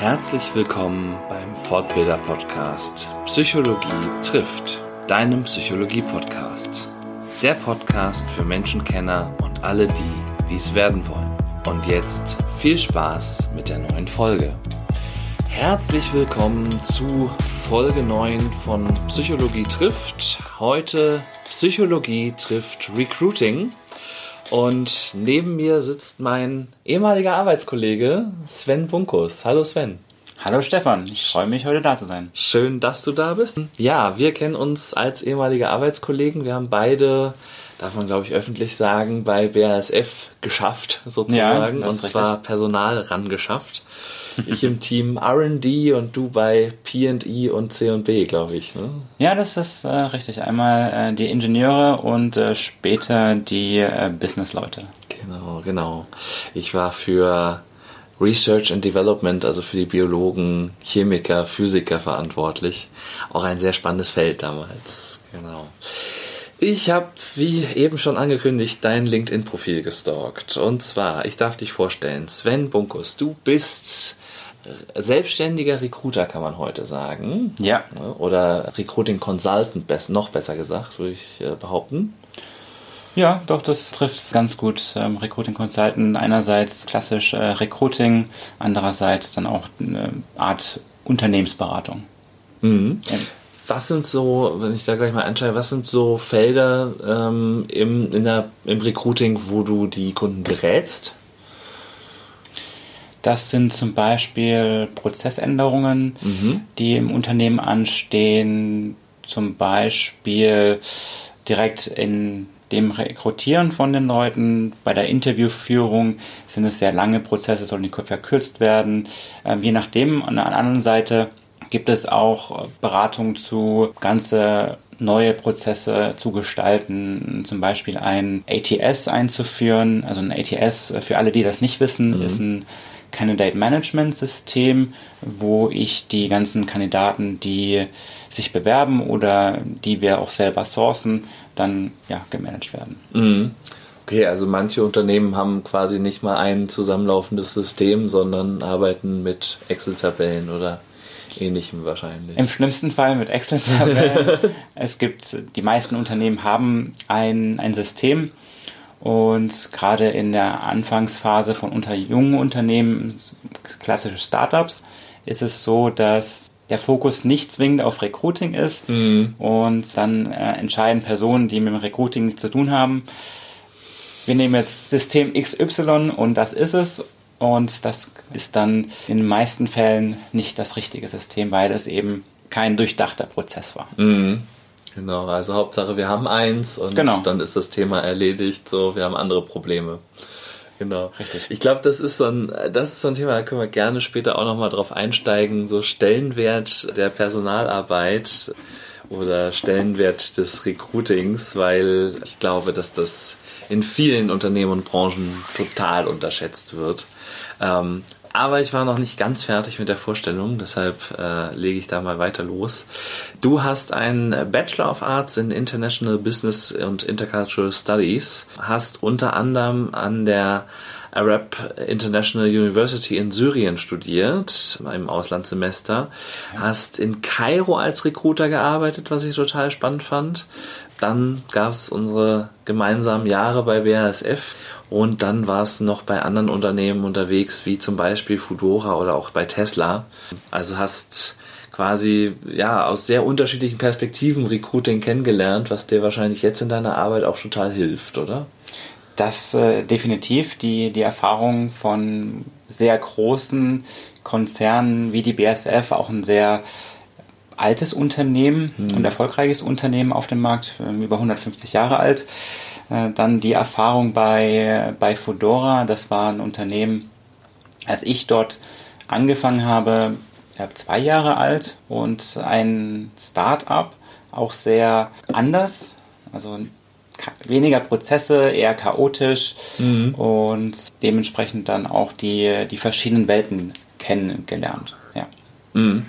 Herzlich willkommen beim Fortbilder Podcast Psychologie trifft, deinem Psychologie Podcast. Der Podcast für Menschenkenner und alle die, die es werden wollen. Und jetzt viel Spaß mit der neuen Folge. Herzlich willkommen zu Folge 9 von Psychologie trifft. Heute Psychologie trifft Recruiting. Und neben mir sitzt mein ehemaliger Arbeitskollege Sven Bunkus. Hallo Sven. Hallo Stefan, ich freue mich, heute da zu sein. Schön, dass du da bist. Ja, wir kennen uns als ehemalige Arbeitskollegen. Wir haben beide, darf man glaube ich öffentlich sagen, bei BASF geschafft, sozusagen. Ja, und zwar. Personal rangeschafft. Ich im Team RD und du bei PE und C&B, glaube ich. Ne? Ja, das ist äh, richtig. Einmal äh, die Ingenieure und äh, später die äh, Businessleute. Genau, genau. Ich war für Research and Development, also für die Biologen, Chemiker, Physiker verantwortlich. Auch ein sehr spannendes Feld damals. Genau. Ich habe, wie eben schon angekündigt, dein LinkedIn-Profil gestalkt. Und zwar, ich darf dich vorstellen, Sven Bunkus, du bist selbstständiger Recruiter, kann man heute sagen. Ja. Oder Recruiting Consultant, noch besser gesagt, würde ich äh, behaupten. Ja, doch, das trifft es ganz gut. Ähm, Recruiting Consultant einerseits klassisch äh, Recruiting, andererseits dann auch eine Art Unternehmensberatung. Mhm. Ja. Was sind so, wenn ich da gleich mal anschaue, was sind so Felder ähm, im, der, im Recruiting, wo du die Kunden berätst? Das sind zum Beispiel Prozessänderungen, mhm. die im Unternehmen anstehen, zum Beispiel direkt in dem Rekrutieren von den Leuten, bei der Interviewführung sind es sehr lange Prozesse, sollen die verkürzt werden. Ähm, je nachdem, an der anderen Seite gibt es auch Beratung zu ganze neue Prozesse zu gestalten, zum Beispiel ein ATS einzuführen. Also ein ATS, für alle, die das nicht wissen, mhm. ist ein Candidate Management System, wo ich die ganzen Kandidaten, die sich bewerben oder die wir auch selber sourcen, dann ja gemanagt werden. Mhm. Okay, also manche Unternehmen haben quasi nicht mal ein zusammenlaufendes System, sondern arbeiten mit Excel-Tabellen oder ähnlichem wahrscheinlich. Im schlimmsten Fall mit Excel-Tabellen. es gibt, die meisten Unternehmen haben ein, ein System, und gerade in der Anfangsphase von unter jungen Unternehmen, klassische Startups, ist es so, dass der Fokus nicht zwingend auf Recruiting ist mhm. und dann äh, entscheiden Personen, die mit dem Recruiting nichts zu tun haben. Wir nehmen jetzt System XY und das ist es und das ist dann in den meisten Fällen nicht das richtige System, weil es eben kein durchdachter Prozess war. Mhm. Genau, also Hauptsache wir haben eins und genau. dann ist das Thema erledigt, so wir haben andere Probleme. Genau. Richtig. Ich glaube, das ist so ein, das ist so ein Thema, da können wir gerne später auch nochmal drauf einsteigen, so Stellenwert der Personalarbeit oder Stellenwert des Recruitings, weil ich glaube, dass das in vielen Unternehmen und Branchen total unterschätzt wird. Ähm, aber ich war noch nicht ganz fertig mit der Vorstellung, deshalb äh, lege ich da mal weiter los. Du hast einen Bachelor of Arts in International Business und Intercultural Studies, hast unter anderem an der Arab International University in Syrien studiert, im Auslandssemester, hast in Kairo als Recruiter gearbeitet, was ich total spannend fand. Dann gab es unsere gemeinsamen Jahre bei BASF und dann warst du noch bei anderen Unternehmen unterwegs, wie zum Beispiel Fudora oder auch bei Tesla. Also hast quasi ja aus sehr unterschiedlichen Perspektiven Recruiting kennengelernt, was dir wahrscheinlich jetzt in deiner Arbeit auch total hilft, oder? Das äh, definitiv die die Erfahrung von sehr großen Konzernen wie die BSF, auch ein sehr altes Unternehmen hm. und erfolgreiches Unternehmen auf dem Markt, ähm, über 150 Jahre alt. Äh, dann die Erfahrung bei, bei Fedora, das war ein Unternehmen, als ich dort angefangen habe, zwei Jahre alt und ein Start-up, auch sehr anders, also weniger Prozesse, eher chaotisch mhm. und dementsprechend dann auch die, die verschiedenen Welten kennengelernt. Ja. Mhm.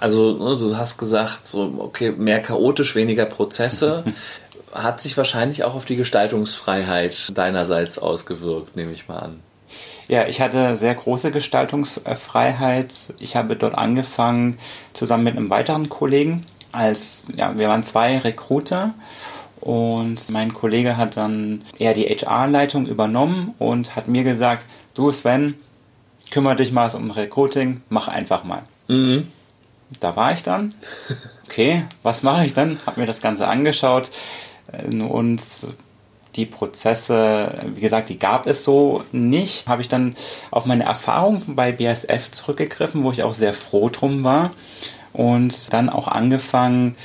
Also ne, du hast gesagt, so okay, mehr chaotisch, weniger Prozesse. hat sich wahrscheinlich auch auf die Gestaltungsfreiheit deinerseits ausgewirkt, nehme ich mal an. Ja, ich hatte sehr große Gestaltungsfreiheit. Ich habe dort angefangen zusammen mit einem weiteren Kollegen als, ja, wir waren zwei Recruiter und mein Kollege hat dann eher die HR-Leitung übernommen und hat mir gesagt, du Sven, kümmere dich mal um Recruiting, mach einfach mal. Mhm. Da war ich dann. Okay, was mache ich dann? Hab mir das Ganze angeschaut äh, und die Prozesse, wie gesagt, die gab es so nicht. Habe ich dann auf meine Erfahrung bei BSF zurückgegriffen, wo ich auch sehr froh drum war und dann auch angefangen,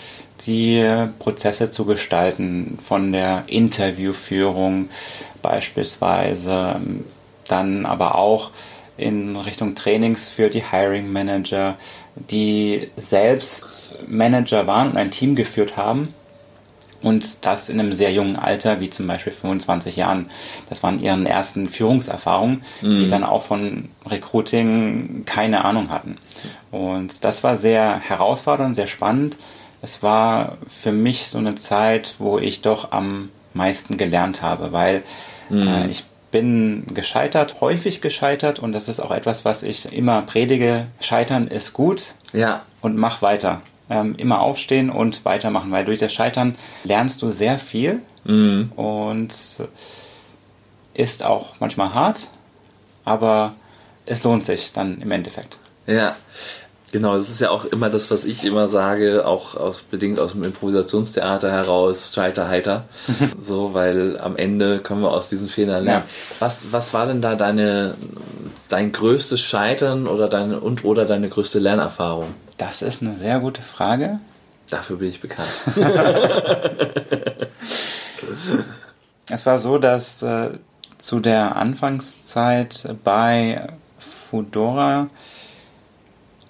die Prozesse zu gestalten, von der Interviewführung beispielsweise, dann aber auch in Richtung Trainings für die Hiring Manager, die selbst Manager waren und ein Team geführt haben und das in einem sehr jungen Alter, wie zum Beispiel 25 Jahren. Das waren ihren ersten Führungserfahrungen, mhm. die dann auch von Recruiting keine Ahnung hatten. Und das war sehr herausfordernd, sehr spannend. Es war für mich so eine Zeit, wo ich doch am meisten gelernt habe, weil mhm. äh, ich bin gescheitert, häufig gescheitert und das ist auch etwas, was ich immer predige. Scheitern ist gut ja. und mach weiter ähm, immer aufstehen und weitermachen, weil durch das Scheitern lernst du sehr viel mhm. und ist auch manchmal hart, aber es lohnt sich dann im Endeffekt. Ja, Genau, das ist ja auch immer das, was ich immer sage, auch aus, bedingt aus dem Improvisationstheater heraus, scheiter heiter. so, weil am Ende können wir aus diesen Fehlern lernen. Ja. Was, was war denn da deine, dein größtes Scheitern oder deine, und oder deine größte Lernerfahrung? Das ist eine sehr gute Frage. Dafür bin ich bekannt. es war so, dass äh, zu der Anfangszeit bei Fudora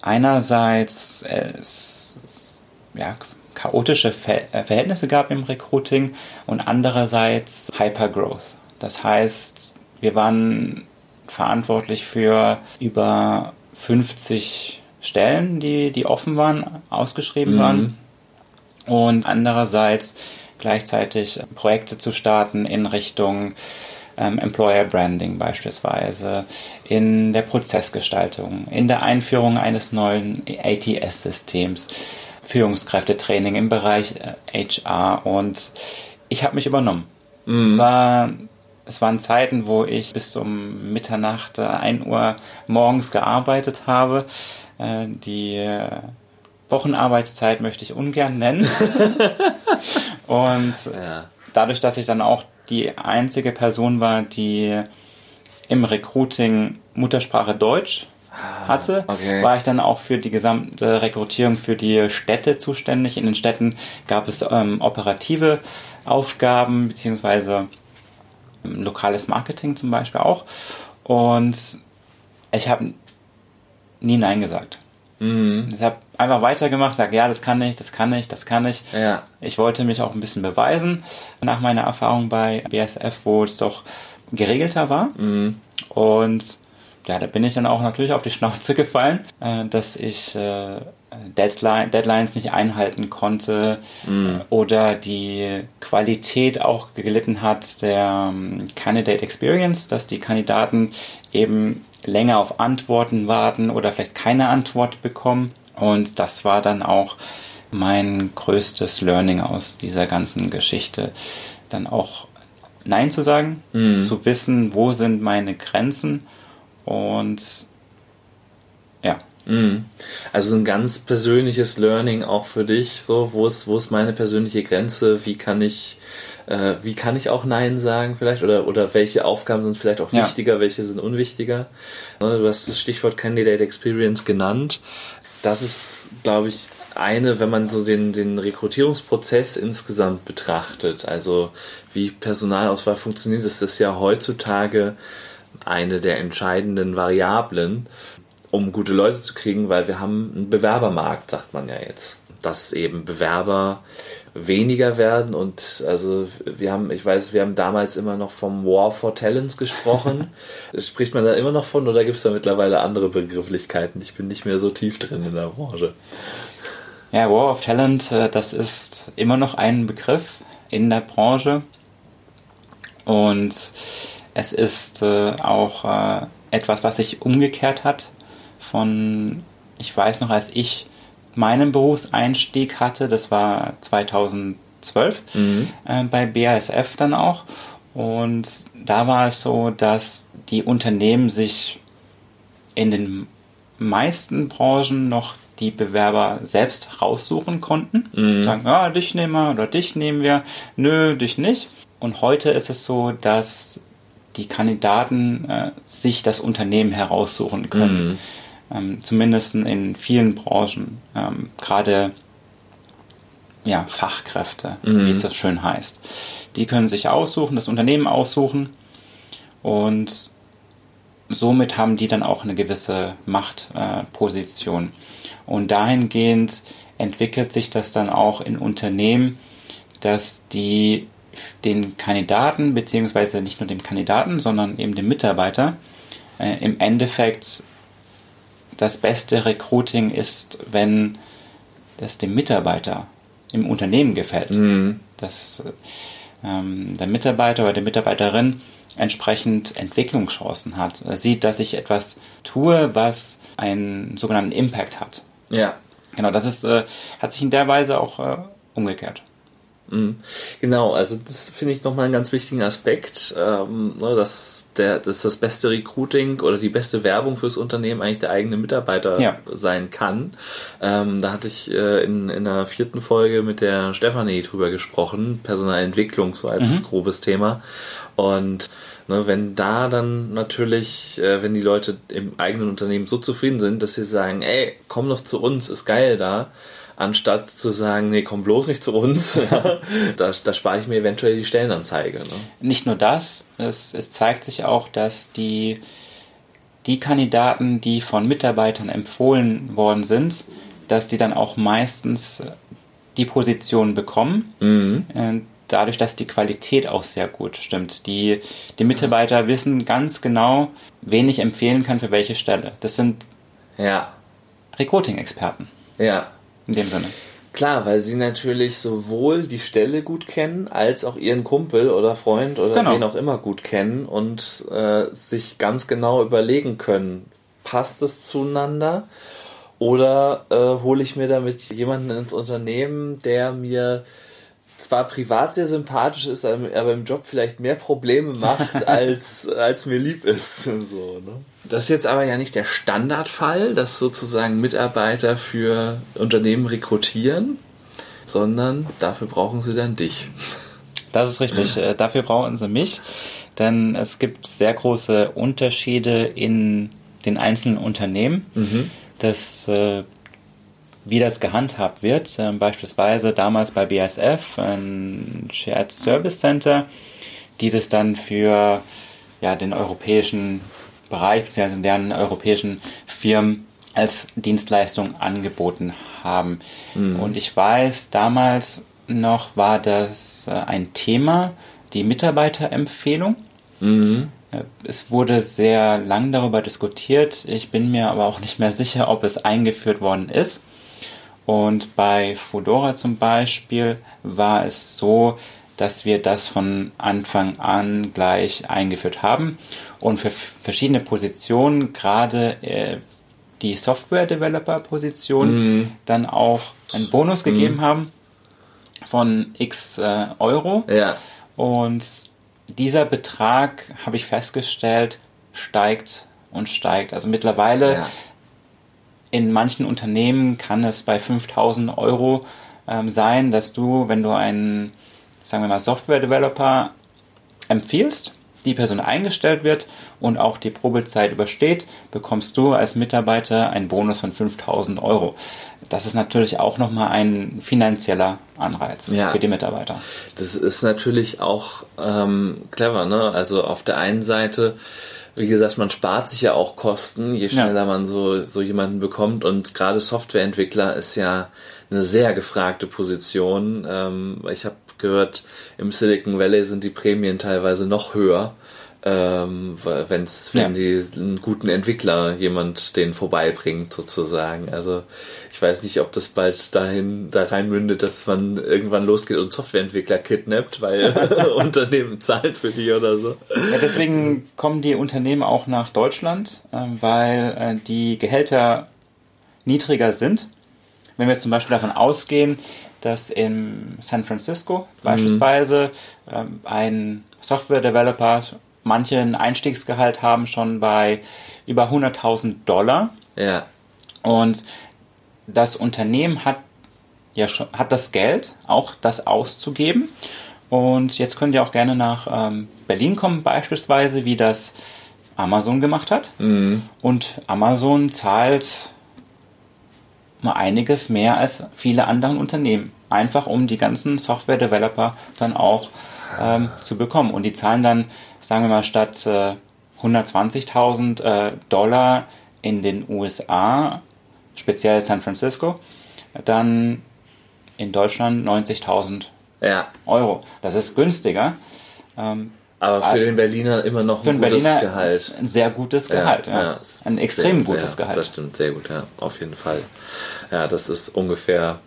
einerseits es ja, chaotische äh, Verhältnisse gab im Recruiting und andererseits Hypergrowth. Das heißt, wir waren verantwortlich für über 50 Stellen, die, die offen waren, ausgeschrieben mhm. waren. Und andererseits gleichzeitig Projekte zu starten in Richtung ähm, Employer Branding beispielsweise, in der Prozessgestaltung, in der Einführung eines neuen ATS-Systems, Führungskräftetraining im Bereich HR äh, und ich habe mich übernommen. Mhm. Es, war, es waren Zeiten, wo ich bis um Mitternacht, 1 äh, Uhr morgens gearbeitet habe äh, die Wochenarbeitszeit möchte ich ungern nennen. und ja. dadurch, dass ich dann auch die einzige Person war, die im Recruiting Muttersprache Deutsch ah, hatte, okay. war ich dann auch für die gesamte Rekrutierung für die Städte zuständig. In den Städten gab es ähm, operative Aufgaben beziehungsweise ähm, lokales Marketing zum Beispiel auch. Und ich habe nie Nein gesagt. Mhm. Ich habe einfach weitergemacht, sage, ja, das kann ich, das kann ich, das kann ich. Ja. Ich wollte mich auch ein bisschen beweisen nach meiner Erfahrung bei BSF, wo es doch geregelter war. Mhm. Und ja, da bin ich dann auch natürlich auf die Schnauze gefallen, äh, dass ich äh, Deadlines nicht einhalten konnte mm. oder die Qualität auch gelitten hat der um, Candidate Experience, dass die Kandidaten eben länger auf Antworten warten oder vielleicht keine Antwort bekommen. Und das war dann auch mein größtes Learning aus dieser ganzen Geschichte. Dann auch Nein zu sagen, mm. zu wissen, wo sind meine Grenzen und ja. Mhm. Also ein ganz persönliches Learning auch für dich, so, wo ist, wo ist meine persönliche Grenze, wie kann ich, äh, wie kann ich auch Nein sagen vielleicht oder, oder welche Aufgaben sind vielleicht auch wichtiger, ja. welche sind unwichtiger. Ne, du hast das Stichwort Candidate Experience genannt. Das ist, glaube ich, eine, wenn man so den, den Rekrutierungsprozess insgesamt betrachtet, also wie Personalauswahl funktioniert, ist das ja heutzutage eine der entscheidenden Variablen, um gute Leute zu kriegen, weil wir haben einen Bewerbermarkt, sagt man ja jetzt. Dass eben Bewerber weniger werden und also wir haben, ich weiß, wir haben damals immer noch vom War for Talents gesprochen. Spricht man da immer noch von oder gibt es da mittlerweile andere Begrifflichkeiten? Ich bin nicht mehr so tief drin in der Branche. Ja, War of Talent, äh, das ist immer noch ein Begriff in der Branche und Es ist äh, auch äh, etwas, was sich umgekehrt hat von, ich weiß noch, als ich meinen Berufseinstieg hatte, das war 2012 mhm. äh, bei BASF dann auch. Und da war es so, dass die Unternehmen sich in den meisten Branchen noch die Bewerber selbst raussuchen konnten. Mhm. Sagen, ja, dich nehmen wir oder dich nehmen wir. Nö, dich nicht. Und heute ist es so, dass die Kandidaten äh, sich das Unternehmen heraussuchen können. Mhm. Ähm, zumindest in vielen Branchen. Ähm, Gerade ja, Fachkräfte, mhm. wie es das schön heißt. Die können sich aussuchen, das Unternehmen aussuchen und somit haben die dann auch eine gewisse Machtposition. Äh, und dahingehend entwickelt sich das dann auch in Unternehmen, dass die den Kandidaten, beziehungsweise nicht nur dem Kandidaten, sondern eben dem Mitarbeiter, äh, im Endeffekt das beste Recruiting ist, wenn das dem Mitarbeiter im Unternehmen gefällt. Mhm. Dass ähm, der Mitarbeiter oder die Mitarbeiterin entsprechend Entwicklungschancen hat. Er sieht, dass ich etwas tue, was einen sogenannten Impact hat. Ja. Genau, das ist, äh, hat sich in der Weise auch äh, umgekehrt. Mhm. Genau, also das finde ich nochmal einen ganz wichtigen Aspekt, ähm, ne, dass, der, dass das beste Recruiting oder die beste Werbung fürs Unternehmen eigentlich der eigene Mitarbeiter ja. sein kann. Ähm, da hatte ich äh, in, in der vierten Folge mit der Stefanie drüber gesprochen, Personalentwicklung so als mhm. grobes Thema. Und ne, wenn da dann natürlich, äh, wenn die Leute im eigenen Unternehmen so zufrieden sind, dass sie sagen, ey, komm doch zu uns, ist geil da, anstatt zu sagen, nee, komm bloß nicht zu uns, da, da spare ich mir eventuell die Stellenanzeige. Ne? Nicht nur das, es, es zeigt sich auch, dass die, die Kandidaten, die von Mitarbeitern empfohlen worden sind, dass die dann auch meistens die Position bekommen. Mhm. Äh, dadurch, dass die Qualität auch sehr gut stimmt. Die, die Mitarbeiter wissen ganz genau, wen ich empfehlen kann für welche Stelle. Das sind ja. Recruiting-Experten. Ja in dem Sinne. Klar, weil sie natürlich sowohl die Stelle gut kennen, als auch ihren Kumpel oder Freund oder genau. wen auch immer gut kennen und äh, sich ganz genau überlegen können, passt es zueinander oder äh, hole ich mir damit jemanden ins Unternehmen, der mir zwar privat sehr sympathisch ist, aber im Job vielleicht mehr Probleme macht, als, als mir lieb ist. So, ne? Das ist jetzt aber ja nicht der Standardfall, dass sozusagen Mitarbeiter für Unternehmen rekrutieren, sondern dafür brauchen sie dann dich. Das ist richtig. Äh, dafür brauchen sie mich, denn es gibt sehr große Unterschiede in den einzelnen Unternehmen. Mhm. Das äh, wie das gehandhabt wird. Ähm, beispielsweise damals bei BSF, ein Shared Service Center, die das dann für ja, den europäischen Bereich, beziehungsweise deren europäischen Firmen als Dienstleistung angeboten haben. Mhm. Und ich weiß, damals noch war das äh, ein Thema, die Mitarbeiterempfehlung. Mhm. Äh, es wurde sehr lang darüber diskutiert. Ich bin mir aber auch nicht mehr sicher, ob es eingeführt worden ist. Und bei Fedora zum Beispiel war es so, dass wir das von Anfang an gleich eingeführt haben und für verschiedene Positionen, gerade äh, die Software-Developer-Position, mm. dann auch einen Bonus mm. gegeben haben von x äh, Euro. Ja. Und dieser Betrag, habe ich festgestellt, steigt und steigt. Also mittlerweile ja in manchen Unternehmen kann es bei 5000 Euro ähm, sein, dass du, wenn du einen, sagen wir mal, Software-Developer empfiehlst, die Person eingestellt wird und auch die Probezeit übersteht, bekommst du als Mitarbeiter einen Bonus von 5000 Euro. Das ist natürlich auch nochmal ein finanzieller Anreiz ja, für die Mitarbeiter. Das ist natürlich auch ähm, clever, ne? Also auf der einen Seite wie gesagt, man spart sich ja auch Kosten, je schneller ja. man so, so jemanden bekommt. Und gerade Softwareentwickler ist ja eine sehr gefragte Position. Ähm, ich habe gehört, im Silicon Valley sind die Prämien teilweise noch höher ähm, wenn's, wenn ja. die einen guten Entwickler jemand den vorbeibringt sozusagen. Also ich weiß nicht, ob das bald dahin da reinmündet, dass man irgendwann losgeht und Softwareentwickler kidnappt, weil Unternehmen zahlt für die oder so. Ja, deswegen kommen die Unternehmen auch nach Deutschland, äh, weil äh, die Gehälter niedriger sind. Wenn wir zum Beispiel davon ausgehen, dass in San Francisco mhm. beispielsweise ähm, ein Software-Developer manche ein Einstiegsgehalt haben schon bei über 100.000 Dollar. Ja. Und das Unternehmen hat ja schon, hat das Geld, auch das auszugeben. Und jetzt könnt ihr auch gerne nach ähm, Berlin kommen, beispielsweise, wie das Amazon gemacht hat. Mhm. Und Amazon zahlt mal einiges mehr als viele andere Unternehmen. Einfach um die ganzen Software-Developer dann auch ähm, zu bekommen. Und die zahlen dann, sagen wir mal, statt äh, 120.000 äh, Dollar in den USA, speziell San Francisco, dann in Deutschland 90.000 ja. Euro. Das ist günstiger. Ähm, aber für den Berliner immer noch ein gutes Berliner Gehalt. Ein sehr gutes Gehalt, ja. ja. Ein extrem sehr, gutes ja, Gehalt. Das stimmt, sehr gut, ja, auf jeden Fall. Ja, das ist ungefähr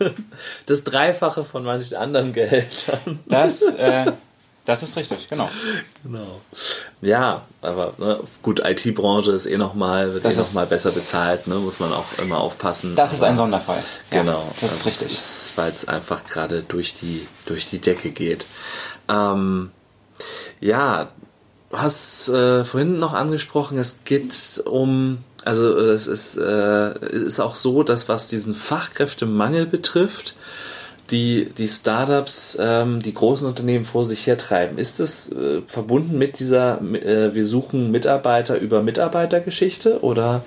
das Dreifache von manchen anderen Gehältern. Das, äh, das ist richtig, genau. Genau. Ja, aber ne, gut, IT-Branche ist eh nochmal, wird das eh nochmal besser bezahlt, ne, muss man auch immer aufpassen. Das ist ein Sonderfall. Genau. Ja, das ist also richtig. Weil es einfach gerade durch die, durch die Decke geht. Ähm, ja, du hast äh, vorhin noch angesprochen, es geht um also es ist, äh, ist auch so, dass was diesen Fachkräftemangel betrifft, die, die Startups, ähm, die großen Unternehmen vor sich hertreiben. Ist es äh, verbunden mit dieser, äh, wir suchen Mitarbeiter über Mitarbeitergeschichte oder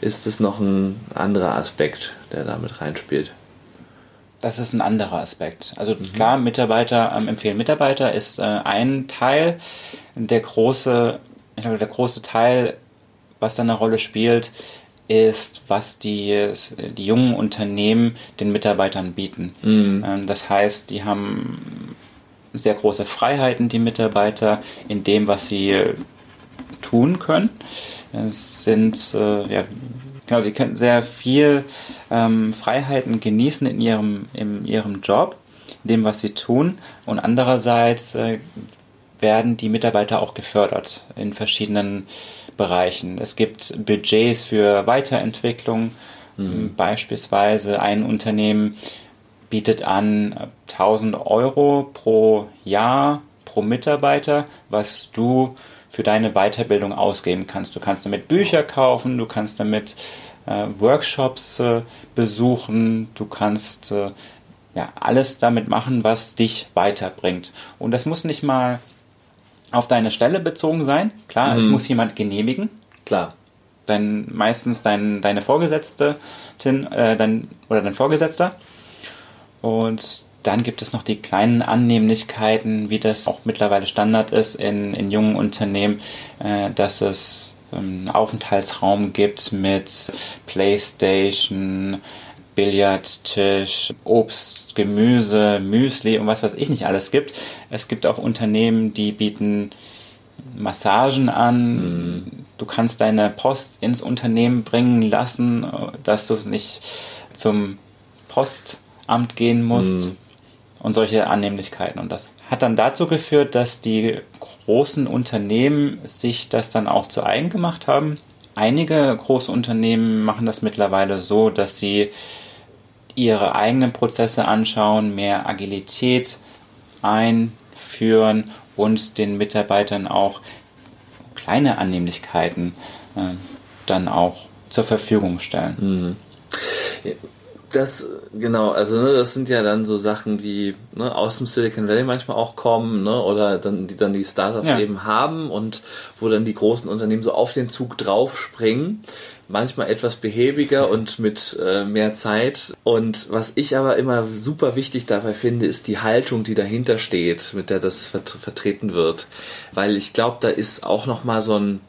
ist es noch ein anderer Aspekt, der damit reinspielt? Das ist ein anderer Aspekt. Also mhm. klar, Mitarbeiter ähm, empfehlen Mitarbeiter ist äh, ein Teil. Der große, ich glaube, der große Teil was da eine Rolle spielt, ist, was die, die jungen Unternehmen den Mitarbeitern bieten. Mhm. Ähm, das heißt, die haben sehr große Freiheiten, die Mitarbeiter, in dem, was sie tun können. Es sind, äh, ja, genau, sie können sehr viel ähm, Freiheiten genießen in ihrem, in ihrem Job, in dem, was sie tun. Und andererseits äh, werden die Mitarbeiter auch gefördert in verschiedenen Bereichen. Es gibt Budgets für Weiterentwicklung. Mhm. Beispielsweise ein Unternehmen bietet an 1000 Euro pro Jahr pro Mitarbeiter, was du für deine Weiterbildung ausgeben kannst. Du kannst damit Bücher kaufen, du kannst damit äh, Workshops äh, besuchen, du kannst äh, ja alles damit machen, was dich weiterbringt. Und das muss nicht mal auf deine Stelle bezogen sein. Klar, mhm. es muss jemand genehmigen. Klar. Dein, meistens dein, deine Vorgesetzte äh, dein, oder dein Vorgesetzter. Und dann gibt es noch die kleinen Annehmlichkeiten, wie das auch mittlerweile Standard ist in, in jungen Unternehmen, äh, dass es einen Aufenthaltsraum gibt mit Playstation, Billardtisch, Obst, Gemüse, Müsli und was weiß ich nicht alles gibt. Es gibt auch Unternehmen, die bieten Massagen an. Mhm. Du kannst deine Post ins Unternehmen bringen lassen, dass du nicht zum Postamt gehen musst. Mhm. Und solche Annehmlichkeiten. Und das hat dann dazu geführt, dass die großen Unternehmen sich das dann auch zu eigen gemacht haben. Einige große Unternehmen machen das mittlerweile so, dass sie ihre eigenen Prozesse anschauen, mehr Agilität einführen und den Mitarbeitern auch kleine Annehmlichkeiten äh, dann auch zur Verfügung stellen. Mhm. Das, genau, also ne, das sind ja dann so Sachen, die ne, aus dem Silicon Valley manchmal auch kommen, ne, oder dann, die dann die Startups ja. eben haben und wo dann die großen Unternehmen so auf den Zug draufspringen manchmal etwas behäbiger und mit äh, mehr Zeit. Und was ich aber immer super wichtig dabei finde, ist die Haltung, die dahinter steht, mit der das vert vertreten wird. Weil ich glaube, da ist auch noch mal so ein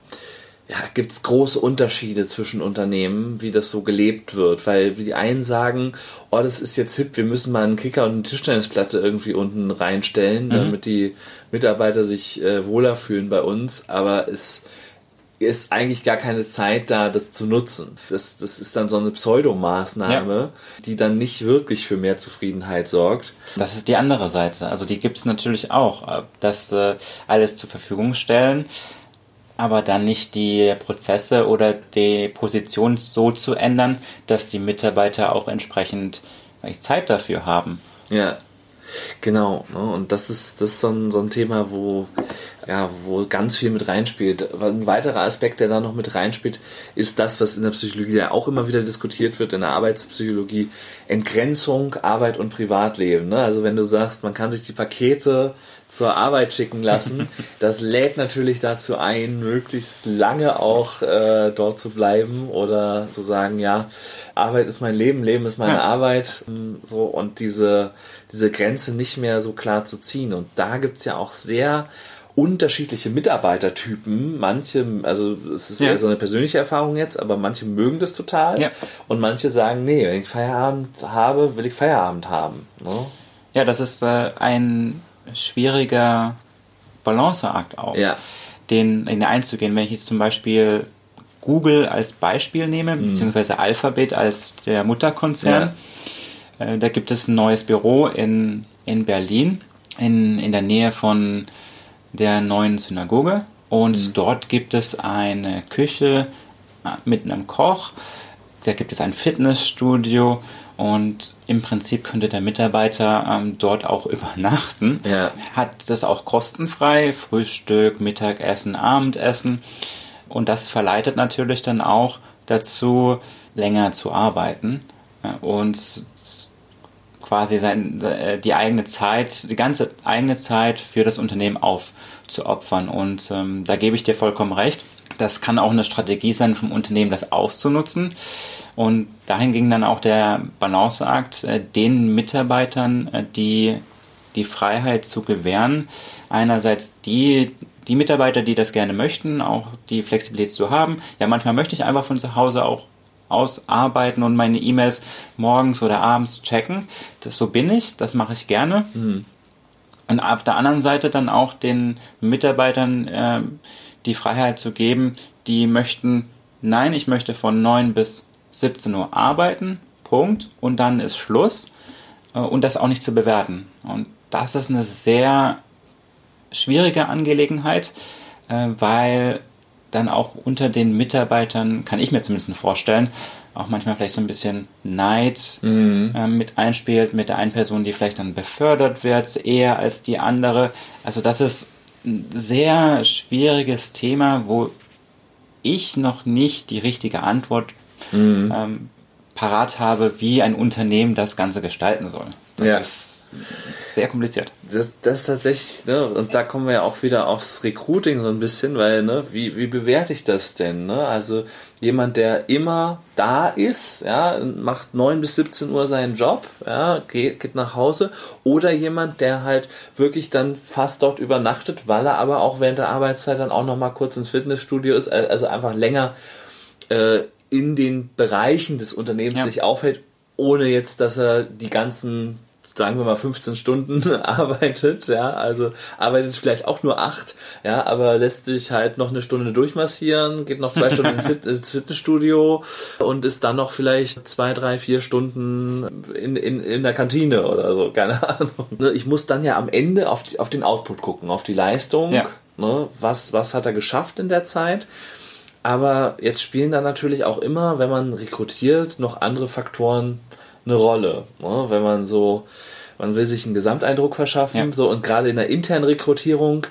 ja, gibt es große Unterschiede zwischen Unternehmen, wie das so gelebt wird, weil die einen sagen, oh, das ist jetzt hip, wir müssen mal einen Kicker und eine Tischtennisplatte irgendwie unten reinstellen, mhm. damit die Mitarbeiter sich äh, wohler fühlen bei uns, aber es ist eigentlich gar keine Zeit da, das zu nutzen. Das, das ist dann so eine Pseudomaßnahme, ja. die dann nicht wirklich für mehr Zufriedenheit sorgt. Das ist die andere Seite. Also die gibt es natürlich auch, dass äh, alles zur Verfügung stellen aber dann nicht die Prozesse oder die Position so zu ändern, dass die Mitarbeiter auch entsprechend Zeit dafür haben. Ja, genau. Ne? Und das ist, das ist so ein, so ein Thema, wo, ja, wo ganz viel mit reinspielt. Ein weiterer Aspekt, der da noch mit reinspielt, ist das, was in der Psychologie ja auch immer wieder diskutiert wird, in der Arbeitspsychologie, Entgrenzung, Arbeit und Privatleben. Ne? Also wenn du sagst, man kann sich die Pakete zur Arbeit schicken lassen. Das lädt natürlich dazu ein, möglichst lange auch äh, dort zu bleiben oder zu sagen, ja, Arbeit ist mein Leben, Leben ist meine ja. Arbeit. So und diese, diese Grenze nicht mehr so klar zu ziehen. Und da gibt's ja auch sehr unterschiedliche Mitarbeitertypen. Manche, also es ist ja. so eine persönliche Erfahrung jetzt, aber manche mögen das total. Ja. Und manche sagen, nee, wenn ich Feierabend habe, will ich Feierabend haben. Ne? Ja, das ist äh, ein schwieriger Balanceakt auch, ja. den, den einzugehen. Wenn ich jetzt zum Beispiel Google als Beispiel nehme, mhm. beziehungsweise Alphabet als der Mutterkonzern, ja. Äh, da gibt es ein neues Büro in, in Berlin, in, in der Nähe von der neuen Synagoge. Und mhm. dort gibt es eine Küche äh, mit einem Koch, da gibt es ein Fitnessstudio und im Prinzip könnte der Mitarbeiter ähm, dort auch übernachten. Ja. Hat das auch kostenfrei, Frühstück, Mittagessen, Abendessen. Und das verleitet natürlich dann auch dazu, länger zu arbeiten und quasi sein, äh, die eigene Zeit, die ganze eigene Zeit für das Unternehmen aufzuopfern. Und ähm, da gebe ich dir vollkommen recht. Das kann auch eine Strategie sein vom Unternehmen, das auszunutzen. Und dahin ging dann auch der Balanceakt, äh, den Mitarbeitern äh, die, die Freiheit zu gewähren. Einerseits die, die Mitarbeiter, die das gerne möchten, auch die Flexibilität zu haben. Ja, manchmal möchte ich einfach von zu Hause auch ausarbeiten und meine E-Mails morgens oder abends checken. Das, so bin ich, das mache ich gerne. Mhm. Und auf der anderen Seite dann auch den Mitarbeitern äh, die Freiheit zu geben, die möchten, nein, ich möchte von 9 bis 17 Uhr arbeiten, Punkt, und dann ist Schluss äh, und das auch nicht zu bewerten. Und das ist eine sehr schwierige Angelegenheit, äh, weil dann auch unter den Mitarbeitern, kann ich mir zumindest vorstellen, auch manchmal vielleicht so ein bisschen Neid mhm. äh, mit einspielt, mit der einen Person, die vielleicht dann befördert wird, eher als die andere. Also das ist ein sehr schwieriges Thema, wo ich noch nicht die richtige Antwort mhm. ähm, parat habe, wie ein Unternehmen das Ganze gestalten soll. Das ja. ist sehr kompliziert. Das, das ist tatsächlich, ne, und da kommen wir ja auch wieder aufs Recruiting so ein bisschen, weil, ne, wie, wie bewerte ich das denn? Ne? Also jemand, der immer da ist, ja, macht 9 bis 17 Uhr seinen Job, ja, geht, geht nach Hause, oder jemand, der halt wirklich dann fast dort übernachtet, weil er aber auch während der Arbeitszeit dann auch nochmal kurz ins Fitnessstudio ist, also einfach länger äh, in den Bereichen des Unternehmens ja. sich aufhält, ohne jetzt, dass er die ganzen sagen wir mal 15 Stunden arbeitet, ja, also arbeitet vielleicht auch nur acht, ja, aber lässt sich halt noch eine Stunde durchmassieren, geht noch zwei Stunden ins Fitnessstudio und ist dann noch vielleicht zwei, drei, vier Stunden in, in, in der Kantine oder so, keine Ahnung. Ne, ich muss dann ja am Ende auf, die, auf den Output gucken, auf die Leistung, ja. ne, was, was hat er geschafft in der Zeit aber jetzt spielen da natürlich auch immer, wenn man rekrutiert, noch andere Faktoren eine Rolle. Ne? Wenn man so, man will sich einen Gesamteindruck verschaffen, ja. so und gerade in der internen Rekrutierung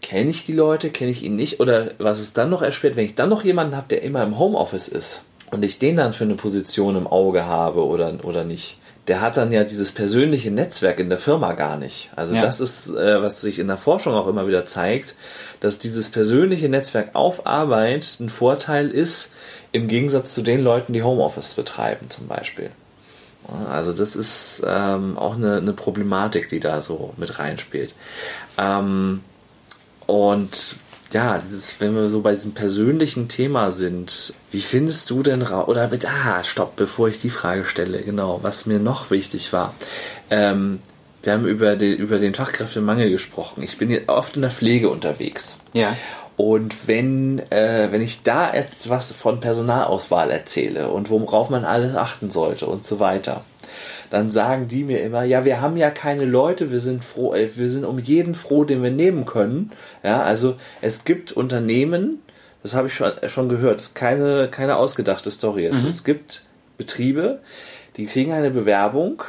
kenne ich die Leute, kenne ich ihn nicht oder was ist dann noch erschwert, wenn ich dann noch jemanden habe, der immer im Homeoffice ist und ich den dann für eine Position im Auge habe oder, oder nicht der hat dann ja dieses persönliche Netzwerk in der Firma gar nicht. Also ja. das ist, äh, was sich in der Forschung auch immer wieder zeigt, dass dieses persönliche Netzwerk auf Arbeit ein Vorteil ist, im Gegensatz zu den Leuten, die Homeoffice betreiben zum Beispiel. Also das ist ähm, auch eine, eine, Problematik, die da so mit reinspielt. Ähm, und ja, dieses, wenn wir so bei diesem persönlichen Thema sind, wie findest du denn raus, oder mit, ah, stopp, bevor ich die Frage stelle, genau, was mir noch wichtig war. Ähm, wir haben über den, über den Fachkräftemangel gesprochen. Ich bin oft in der Pflege unterwegs. Ja. Und wenn, äh, wenn ich da jetzt was von Personalauswahl erzähle und worauf man alles achten sollte und so weiter, dann sagen die mir immer, ja, wir haben ja keine Leute, wir sind froh, äh, wir sind um jeden froh, den wir nehmen können. Ja, also es gibt Unternehmen, das habe ich schon, schon gehört, das ist keine, keine ausgedachte Story. Mhm. Es gibt Betriebe, die kriegen eine Bewerbung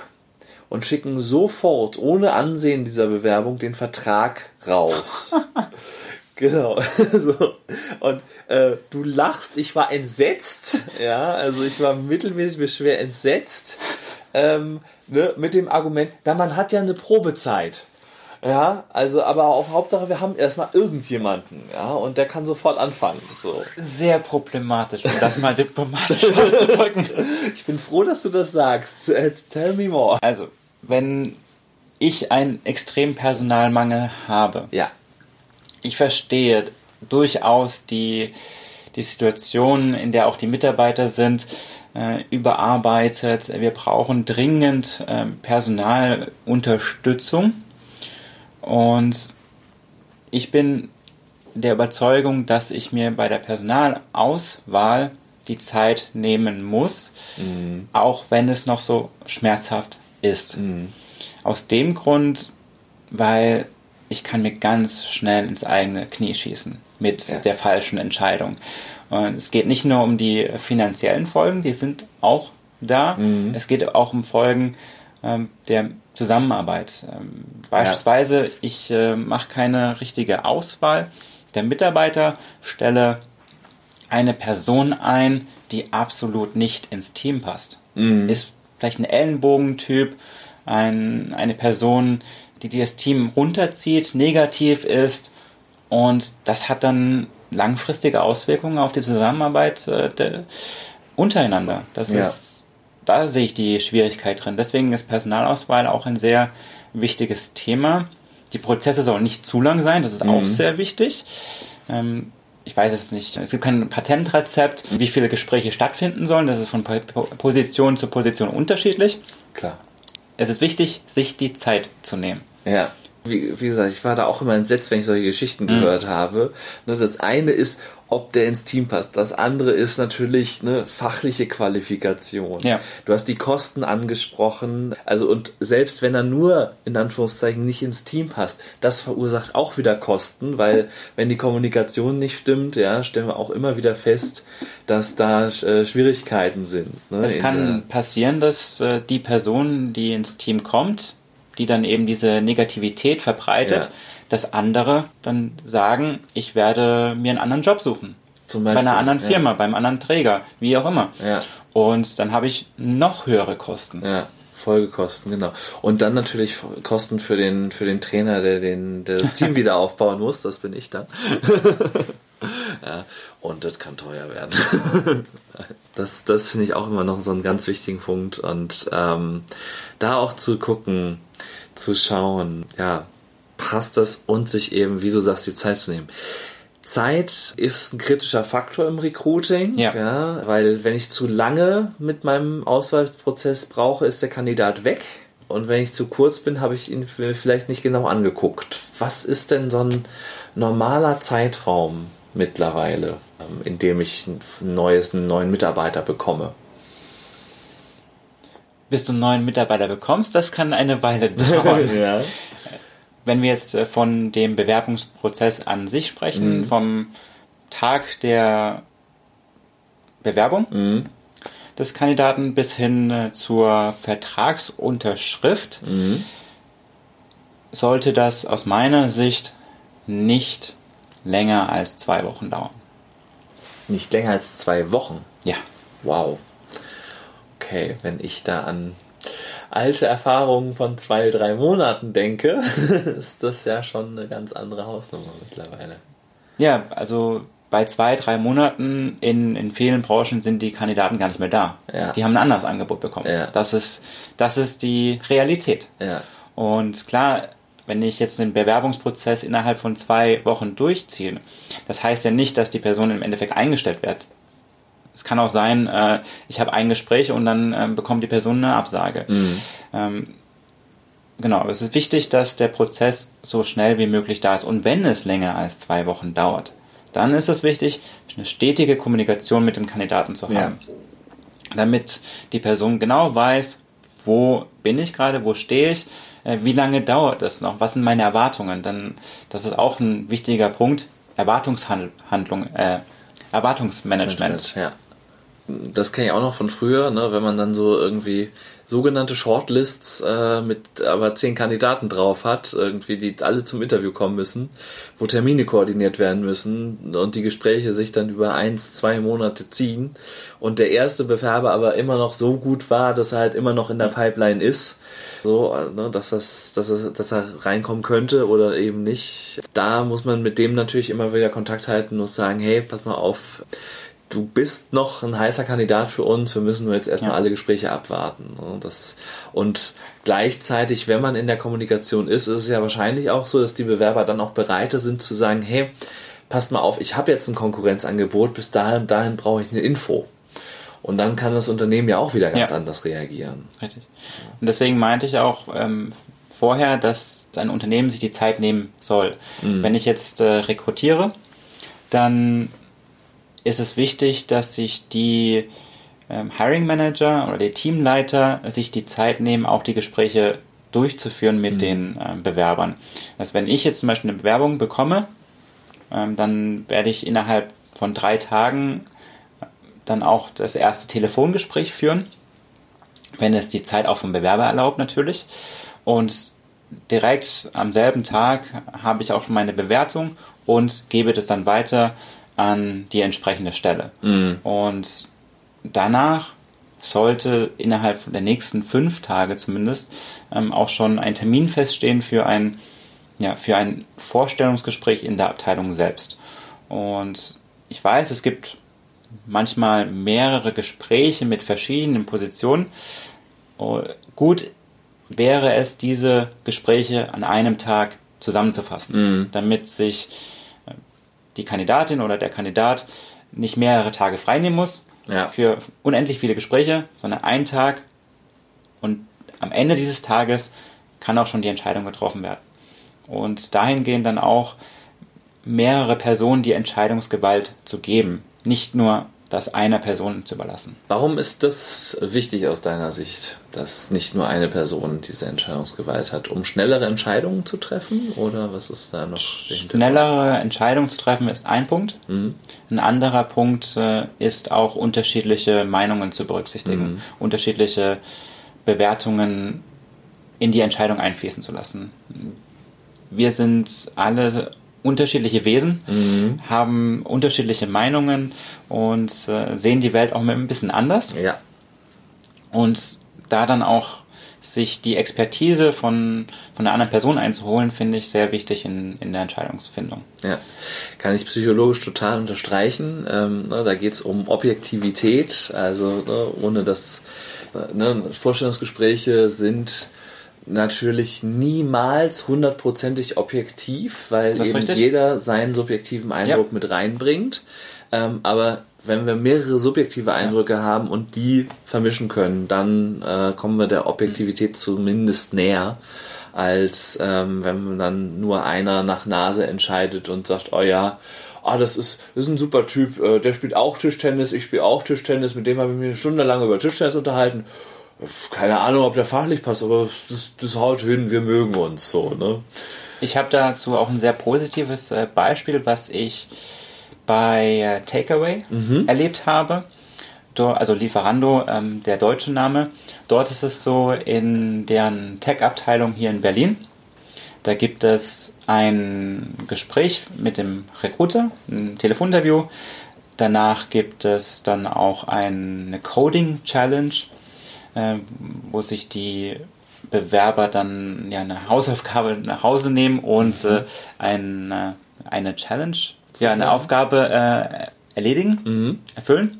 und schicken sofort, ohne Ansehen dieser Bewerbung, den Vertrag raus. genau. so. Und äh, du lachst, ich war entsetzt, ja, also ich war mittelmäßig bis schwer entsetzt ähm, ne, mit dem Argument, na, man hat ja eine Probezeit. Ja, also aber auf Hauptsache, wir haben erstmal irgendjemanden, ja, und der kann sofort anfangen. So. Sehr problematisch, um das mal diplomatisch auszudrücken. Ich bin froh, dass du das sagst. Äh, tell me more. Also, wenn ich einen extremen Personalmangel habe, ja. Ich verstehe durchaus die, die Situation, in der auch die Mitarbeiter sind, äh, überarbeitet. Wir brauchen dringend äh, Personalunterstützung. Und ich bin der Überzeugung, dass ich mir bei der Personalauswahl die Zeit nehmen muss, mhm. auch wenn es noch so schmerzhaft ist. Mhm. Aus dem Grund, weil ich kann mir ganz schnell ins eigene Knie schießen mit ja. der falschen Entscheidung. Und es geht nicht nur um die finanziellen Folgen, die sind auch da. Mhm. Es geht auch um Folgen ähm, der Zusammenarbeit. Ähm, beispielsweise, ja. ich äh, mache keine richtige Auswahl der Mitarbeiter, stelle eine Person ein, die absolut nicht ins Team passt. Mhm. Ist vielleicht ein Ellenbogentyp, ein, eine Person, die, die das Team runterzieht, negativ ist und das hat dann langfristige Auswirkungen auf die Zusammenarbeit äh, der, untereinander. Das ja. ist, da sehe ich die Schwierigkeit drin. Deswegen ist Personalauswahl auch ein sehr wichtiges Thema. Die Prozesse sollen nicht zu lang sein, das ist mhm. auch sehr wichtig. Ähm, ich weiß es nicht, es gibt kein Patentrezept, wie viele Gespräche stattfinden sollen. Das ist von Position zu Position unterschiedlich. Klar. Es ist wichtig, sich die Zeit zu nehmen. Ja wie, wie gesagt, ich war da auch immer entsetzt, wenn ich solche Geschichten mhm. gehört habe. Ne, das eine ist, ob der ins Team passt. Das andere ist natürlich eine fachliche Qualifikation. Ja. Du hast die Kosten angesprochen. Also und selbst wenn er nur in Anführungszeichen nicht ins Team passt, das verursacht auch wieder Kosten, weil wenn die Kommunikation nicht stimmt, ja, stellen wir auch immer wieder fest, dass da äh, Schwierigkeiten sind. Ne, es kann passieren, dass äh, die Person, die ins Team kommt, die dann eben diese Negativität verbreitet, ja. dass andere dann sagen, ich werde mir einen anderen Job suchen. Zum Beispiel, bei einer anderen Firma, ja. beim anderen Träger, wie auch immer. Ja. Und dann habe ich noch höhere Kosten. Ja. Folgekosten, genau. Und dann natürlich Kosten für den, für den Trainer, der, den, der das Team wieder aufbauen muss, das bin ich dann. ja, und das kann teuer werden. das das finde ich auch immer noch so einen ganz wichtigen Punkt. Und ähm, da auch zu gucken, zu schauen, ja, passt das und sich eben, wie du sagst, die Zeit zu nehmen. Zeit ist ein kritischer Faktor im Recruiting, ja. ja. weil wenn ich zu lange mit meinem Auswahlprozess brauche, ist der Kandidat weg. Und wenn ich zu kurz bin, habe ich ihn vielleicht nicht genau angeguckt. Was ist denn so ein normaler Zeitraum mittlerweile, ähm, in dem ich ein neues, einen neuen Mitarbeiter bekomme? Bis du einen neuen Mitarbeiter bekommst, das kann eine Weile dauern. ja. Wenn wir jetzt äh, von dem Bewerbungsprozess an sich sprechen, mhm. vom Tag der Bewerbung mhm. des Kandidaten bis hin äh, zur Vertragsunterschrift, mhm. sollte das aus meiner Sicht nicht länger als zwei Wochen dauern. Nicht länger als zwei Wochen? Ja. Wow okay, wenn ich da an alte Erfahrungen von zwei, drei Monaten denke, ist das ja schon eine ganz andere Hausnummer mittlerweile. Ja, also bei zwei, drei Monaten in, in vielen Branchen sind die Kandidaten gar nicht mehr da. Ja. Die haben ein anderes Angebot bekommen. Ja. Das, ist, das ist die Realität. Ja. Und klar, wenn ich jetzt den Bewerbungsprozess innerhalb von zwei Wochen durchziehe, das heißt ja nicht, dass die Person im Endeffekt eingestellt wird. Es kann auch sein, äh, ich habe ein Gespräch und dann äh, bekommt die Person eine Absage. Mhm. Ähm, genau, es ist wichtig, dass der Prozess so schnell wie möglich da ist. Und wenn es länger als zwei Wochen dauert, dann ist es wichtig, eine stetige Kommunikation mit dem Kandidaten zu haben. Ja. Damit die Person genau weiß, wo bin ich gerade, wo stehe ich, äh, wie lange dauert es noch, was sind meine Erwartungen. Dann, das ist auch ein wichtiger Punkt, Erwartungshandlung, äh, Erwartungsmanagement. Ja. Das kenne ich auch noch von früher, ne, wenn man dann so irgendwie sogenannte Shortlists äh, mit aber zehn Kandidaten drauf hat, irgendwie, die alle zum Interview kommen müssen, wo Termine koordiniert werden müssen und die Gespräche sich dann über eins, zwei Monate ziehen und der erste Bewerber aber immer noch so gut war, dass er halt immer noch in der Pipeline ist, so, ne, dass, das, dass, er, dass er reinkommen könnte oder eben nicht. Da muss man mit dem natürlich immer wieder Kontakt halten und sagen, hey, pass mal auf, du bist noch ein heißer Kandidat für uns, wir müssen nur jetzt erstmal ja. alle Gespräche abwarten. Und, das, und gleichzeitig, wenn man in der Kommunikation ist, ist es ja wahrscheinlich auch so, dass die Bewerber dann auch bereit sind zu sagen, hey, passt mal auf, ich habe jetzt ein Konkurrenzangebot, bis dahin, dahin brauche ich eine Info. Und dann kann das Unternehmen ja auch wieder ganz ja. anders reagieren. Richtig. Und deswegen meinte ich auch ähm, vorher, dass ein Unternehmen sich die Zeit nehmen soll. Mhm. Wenn ich jetzt äh, rekrutiere, dann ist es wichtig, dass sich die ähm, Hiring Manager oder die Teamleiter sich die Zeit nehmen, auch die Gespräche durchzuführen mit mhm. den ähm, Bewerbern. Also wenn ich jetzt zum Beispiel eine Bewerbung bekomme, ähm, dann werde ich innerhalb von drei Tagen äh, dann auch das erste Telefongespräch führen, wenn es die Zeit auch vom Bewerber erlaubt natürlich. Und direkt am selben Tag habe ich auch schon meine Bewertung und gebe das dann weiter an die entsprechende Stelle. Mhm. Und danach sollte innerhalb der nächsten fünf Tage zumindest ähm, auch schon ein Termin feststehen für ein, ja, für ein Vorstellungsgespräch in der Abteilung selbst. Und ich weiß, es gibt manchmal mehrere Gespräche mit verschiedenen Positionen. Oh, gut wäre es, diese Gespräche an einem Tag zusammenzufassen, mhm. damit sich die Kandidatin oder der Kandidat nicht mehrere Tage freinehmen muss ja. für unendlich viele Gespräche, sondern einen Tag und am Ende dieses Tages kann auch schon die Entscheidung getroffen werden. Und dahingehend dann auch mehrere Personen die Entscheidungsgewalt zu geben. Nicht nur das einer Person zu überlassen. Warum ist das wichtig aus deiner Sicht, dass nicht nur eine Person diese Entscheidungsgewalt hat? Um schnellere Entscheidungen zu treffen oder was ist da noch? Schnellere Entscheidungen zu treffen ist ein Punkt. Mhm. Ein anderer Punkt äh, ist auch unterschiedliche Meinungen zu berücksichtigen, mhm. unterschiedliche Bewertungen in die Entscheidung einfließen zu lassen. Wir sind alle unterschiedliche Wesen, mhm. haben unterschiedliche Meinungen und äh, sehen die Welt auch ein bisschen anders. Ja. Und da dann auch sich die Expertise von, von einer anderen Person einzuholen, finde ich sehr wichtig in, in der Entscheidungsfindung. Ja, kann ich psychologisch total unterstreichen. Ähm, ne, da geht es um Objektivität, also ne, ohne dass ne, Vorstellungsgespräche sind natürlich niemals hundertprozentig objektiv, weil eben jeder seinen subjektiven Eindruck ja. mit reinbringt. Ähm, aber wenn wir mehrere subjektive Eindrücke ja. haben und die vermischen können, dann äh, kommen wir der Objektivität zumindest näher, als ähm, wenn dann nur einer nach Nase entscheidet und sagt, oh ja, ah, das ist, das ist ein super Typ, äh, der spielt auch Tischtennis, ich spiele auch Tischtennis, mit dem habe ich mich eine Stunde lang über Tischtennis unterhalten keine Ahnung, ob der fachlich passt, aber das, das haut hin, wir mögen uns so, ne? Ich habe dazu auch ein sehr positives äh, Beispiel, was ich bei äh, Takeaway mhm. erlebt habe. Also Lieferando, ähm, der deutsche Name. Dort ist es so in deren Tech-Abteilung hier in Berlin. Da gibt es ein Gespräch mit dem Recruiter, ein Telefoninterview. Danach gibt es dann auch eine Coding-Challenge äh, wo sich die Bewerber dann ja eine Hausaufgabe nach Hause nehmen und mhm. äh, ein, äh, eine Challenge, ja, eine Aufgabe äh, erledigen, mhm. erfüllen.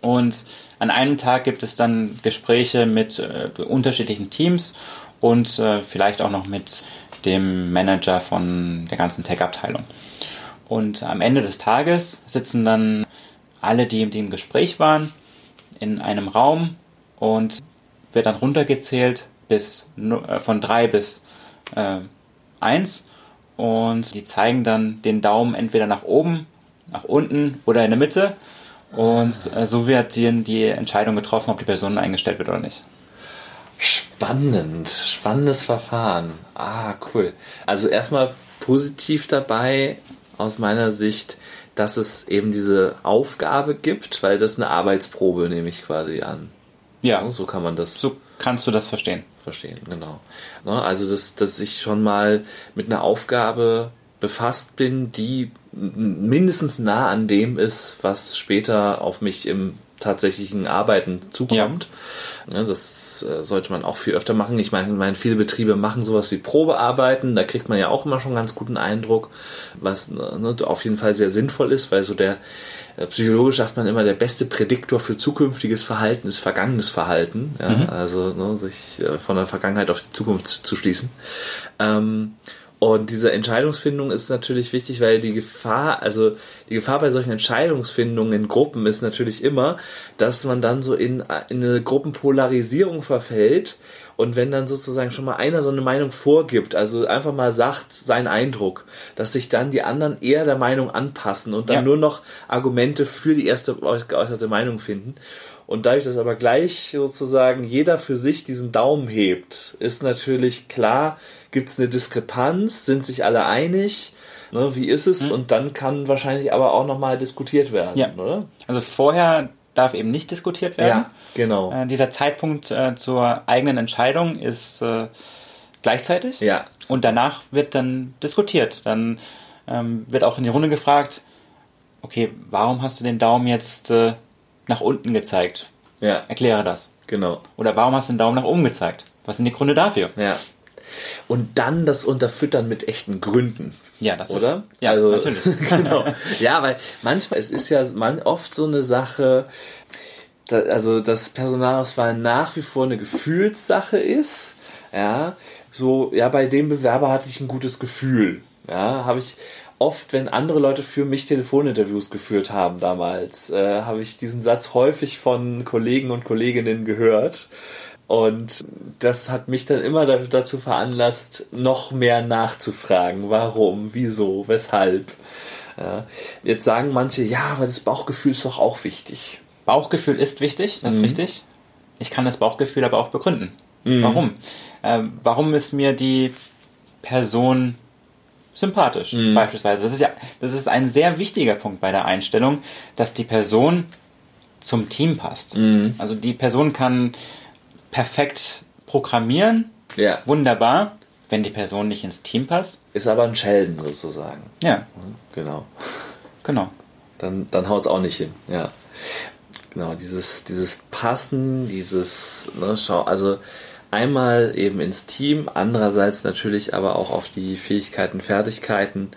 Und an einem Tag gibt es dann Gespräche mit äh, unterschiedlichen Teams und vielleicht auch noch mit dem Manager von der ganzen Tech-Abteilung. Und am Ende des Tages sitzen dann alle, die, die im Gespräch waren, in einem Raum und wird dann runtergezählt bis äh, von drei bis äh, und die zeigen dann den Daumen entweder nach oben, nach unten oder in der Mitte und äh, so wird die, die Entscheidung getroffen, ob die Person eingestellt wird oder nicht. Spannend, spannendes Verfahren. Ah, cool. Also erstmal positiv dabei aus meiner Sicht, dass es eben diese Aufgabe gibt, weil das eine Arbeitsprobe nehme ich quasi an. Ja. So kann man das. So kannst du das verstehen. Verstehen, genau. Ne, also, dass, dass ich schon mal mit einer Aufgabe befasst bin, die mindestens nah an dem ist, was später auf mich im tatsächlichen Arbeiten zukommt. Ja. Das äh, sollte man auch viel öfter machen. Ich meine, viele Betriebe machen sowas wie Probearbeiten. Da kriegt man ja auch immer schon einen ganz guten Eindruck, was ne, auf jeden Fall sehr sinnvoll ist, weil so der psychologisch sagt man immer, der beste Prädiktor für zukünftiges Verhalten ist vergangenes Verhalten. Ja? Mhm. Also ne, sich äh, von der Vergangenheit auf die Zukunft zu schließen. Ähm, und diese Entscheidungsfindung ist natürlich wichtig, weil die Gefahr, also die Gefahr bei solchen Entscheidungsfindungen in Gruppen ist natürlich immer, dass man dann so in, in eine Gruppenpolarisierung verfällt. Und wenn dann sozusagen schon mal einer so eine Meinung vorgibt, also einfach mal sagt seinen Eindruck, dass sich dann die anderen eher der Meinung anpassen und dann ja. nur noch Argumente für die erste geäußerte Meinung finden. Und dadurch, dass aber gleich sozusagen jeder für sich diesen Daumen hebt, ist natürlich klar, gibt es eine Diskrepanz, sind sich alle einig, ne, wie ist es? Mhm. Und dann kann wahrscheinlich aber auch nochmal diskutiert werden, ja. oder? Also vorher darf eben nicht diskutiert werden. Ja, genau. Äh, dieser Zeitpunkt äh, zur eigenen Entscheidung ist äh, gleichzeitig. Ja. Und danach wird dann diskutiert. Dann ähm, wird auch in die Runde gefragt, okay, warum hast du den Daumen jetzt äh, nach unten gezeigt. Ja. Erkläre das. Genau. Oder warum hast du den Daumen nach oben gezeigt? Was sind die Gründe dafür? Ja. Und dann das Unterfüttern mit echten Gründen. Ja, das oder? Ist, ja, also, natürlich. genau. Ja, weil manchmal, es ist ja man, oft so eine Sache, da, also dass Personalauswahl nach wie vor eine Gefühlssache ist. Ja, so, ja, bei dem Bewerber hatte ich ein gutes Gefühl. Ja, habe ich, oft, wenn andere Leute für mich Telefoninterviews geführt haben damals, äh, habe ich diesen Satz häufig von Kollegen und Kolleginnen gehört. Und das hat mich dann immer dazu veranlasst, noch mehr nachzufragen. Warum, wieso, weshalb. Ja. Jetzt sagen manche, ja, aber das Bauchgefühl ist doch auch wichtig. Bauchgefühl ist wichtig, das ist mhm. richtig. Ich kann das Bauchgefühl aber auch begründen. Mhm. Warum? Ähm, warum ist mir die Person sympathisch, mhm. beispielsweise. Das ist ja, das ist ein sehr wichtiger Punkt bei der Einstellung, dass die Person zum Team passt. Mhm. Also die Person kann perfekt programmieren, ja. wunderbar. Wenn die Person nicht ins Team passt. Ist aber ein Schelden sozusagen. Ja. Mhm, genau. Genau. Dann, dann haut es auch nicht hin, ja. Genau, dieses, dieses Passen, dieses, ne, schau, also Einmal eben ins Team, andererseits natürlich aber auch auf die Fähigkeiten, Fertigkeiten.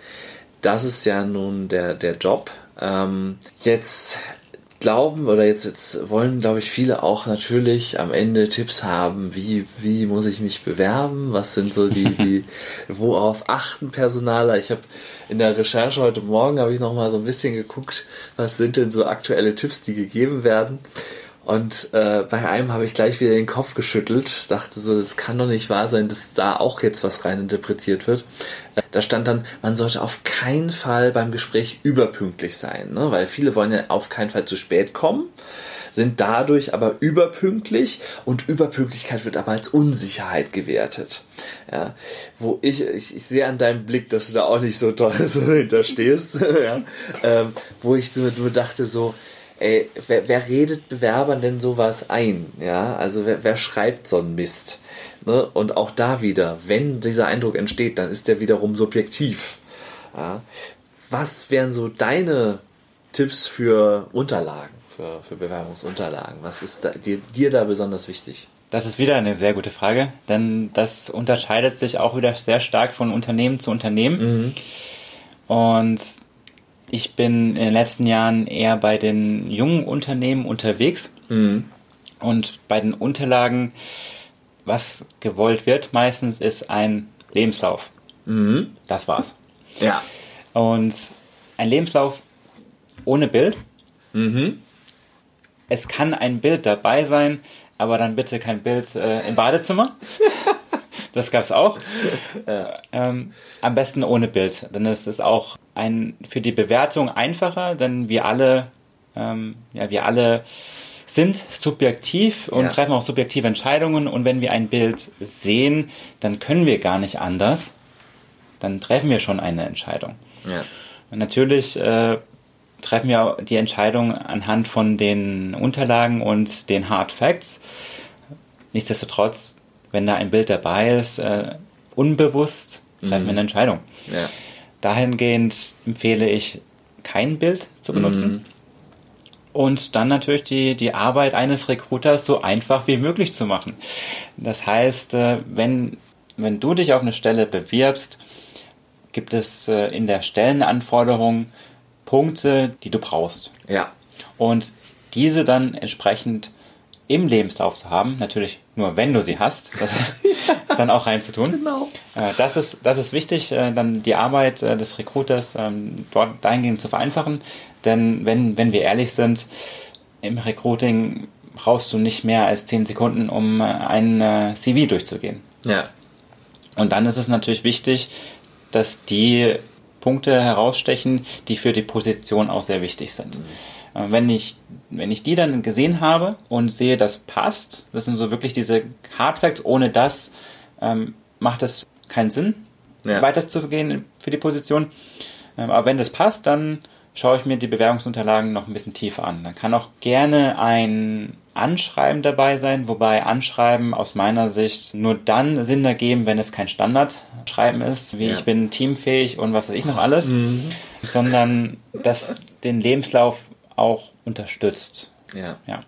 Das ist ja nun der, der Job. Ähm, jetzt glauben oder jetzt, jetzt wollen, glaube ich, viele auch natürlich am Ende Tipps haben, wie, wie muss ich mich bewerben, was sind so die, die worauf achten Personaler. Ich habe in der Recherche heute Morgen habe ich noch mal so ein bisschen geguckt, was sind denn so aktuelle Tipps, die gegeben werden. Und äh, bei einem habe ich gleich wieder den Kopf geschüttelt, dachte so, das kann doch nicht wahr sein, dass da auch jetzt was reininterpretiert wird. Äh, da stand dann, man sollte auf keinen Fall beim Gespräch überpünktlich sein, ne? weil viele wollen ja auf keinen Fall zu spät kommen, sind dadurch aber überpünktlich und Überpünktlichkeit wird aber als Unsicherheit gewertet. Ja, wo ich, ich, ich sehe an deinem Blick, dass du da auch nicht so toll so hinterstehst, ja? ähm, wo ich nur dachte so, ey, wer, wer redet Bewerbern denn sowas ein? Ja, also wer, wer schreibt so einen Mist? Ne? Und auch da wieder, wenn dieser Eindruck entsteht, dann ist der wiederum subjektiv. Ja? Was wären so deine Tipps für Unterlagen, für, für Bewerbungsunterlagen? Was ist da, dir, dir da besonders wichtig? Das ist wieder eine sehr gute Frage, denn das unterscheidet sich auch wieder sehr stark von Unternehmen zu Unternehmen. Mhm. Und ich bin in den letzten Jahren eher bei den jungen Unternehmen unterwegs. Mhm. Und bei den Unterlagen, was gewollt wird meistens, ist ein Lebenslauf. Mhm. Das war's. Ja. Und ein Lebenslauf ohne Bild. Mhm. Es kann ein Bild dabei sein, aber dann bitte kein Bild äh, im Badezimmer. das gab's auch. Ja. Ähm, am besten ohne Bild, denn es ist auch ein für die Bewertung einfacher, denn wir alle, ähm, ja, wir alle sind subjektiv und ja. treffen auch subjektive Entscheidungen und wenn wir ein Bild sehen, dann können wir gar nicht anders. Dann treffen wir schon eine Entscheidung. Ja. Und natürlich äh, treffen wir die Entscheidung anhand von den Unterlagen und den Hard Facts. Nichtsdestotrotz, wenn da ein Bild dabei ist, äh, unbewusst treffen mhm. wir eine Entscheidung. Ja. Dahingehend empfehle ich, kein Bild zu benutzen. Mhm. Und dann natürlich die, die Arbeit eines Recruiters so einfach wie möglich zu machen. Das heißt, äh, wenn, wenn du dich auf eine Stelle bewirbst, gibt es äh, in der Stellenanforderung Punkte, die du brauchst. Ja. Und diese dann entsprechend im Lebenslauf zu haben, natürlich nur wenn du sie hast, das dann auch reinzutun. Genau. Äh, das ist, das ist wichtig, dann die Arbeit des Recruiters ähm, dort dahingehend zu vereinfachen, denn wenn, wenn wir ehrlich sind, im Recruiting brauchst du nicht mehr als 10 Sekunden, um äh, ein äh, CV durchzugehen. Ja. Und dann ist es natürlich wichtig, dass die Punkte herausstechen, die für die Position auch sehr wichtig sind. Mhm. Äh, wenn ich, wenn ich die dann gesehen habe und sehe, das passt, das sind so wirklich diese Hardfacts, ohne das ähm, macht es keinen Sinn, ja. weiterzugehen für die Position. Ähm, aber wenn das passt, dann schaue ich mir die Bewerbungsunterlagen noch ein bisschen tiefer an. Dann kann auch gerne ein Anschreiben dabei sein, wobei Anschreiben aus meiner Sicht nur dann Sinn ergeben, wenn es kein Standardschreiben ist, wie ja. ich bin teamfähig und was weiß ich noch alles, mhm. sondern das den Lebenslauf auch unterstützt. Ja. ja.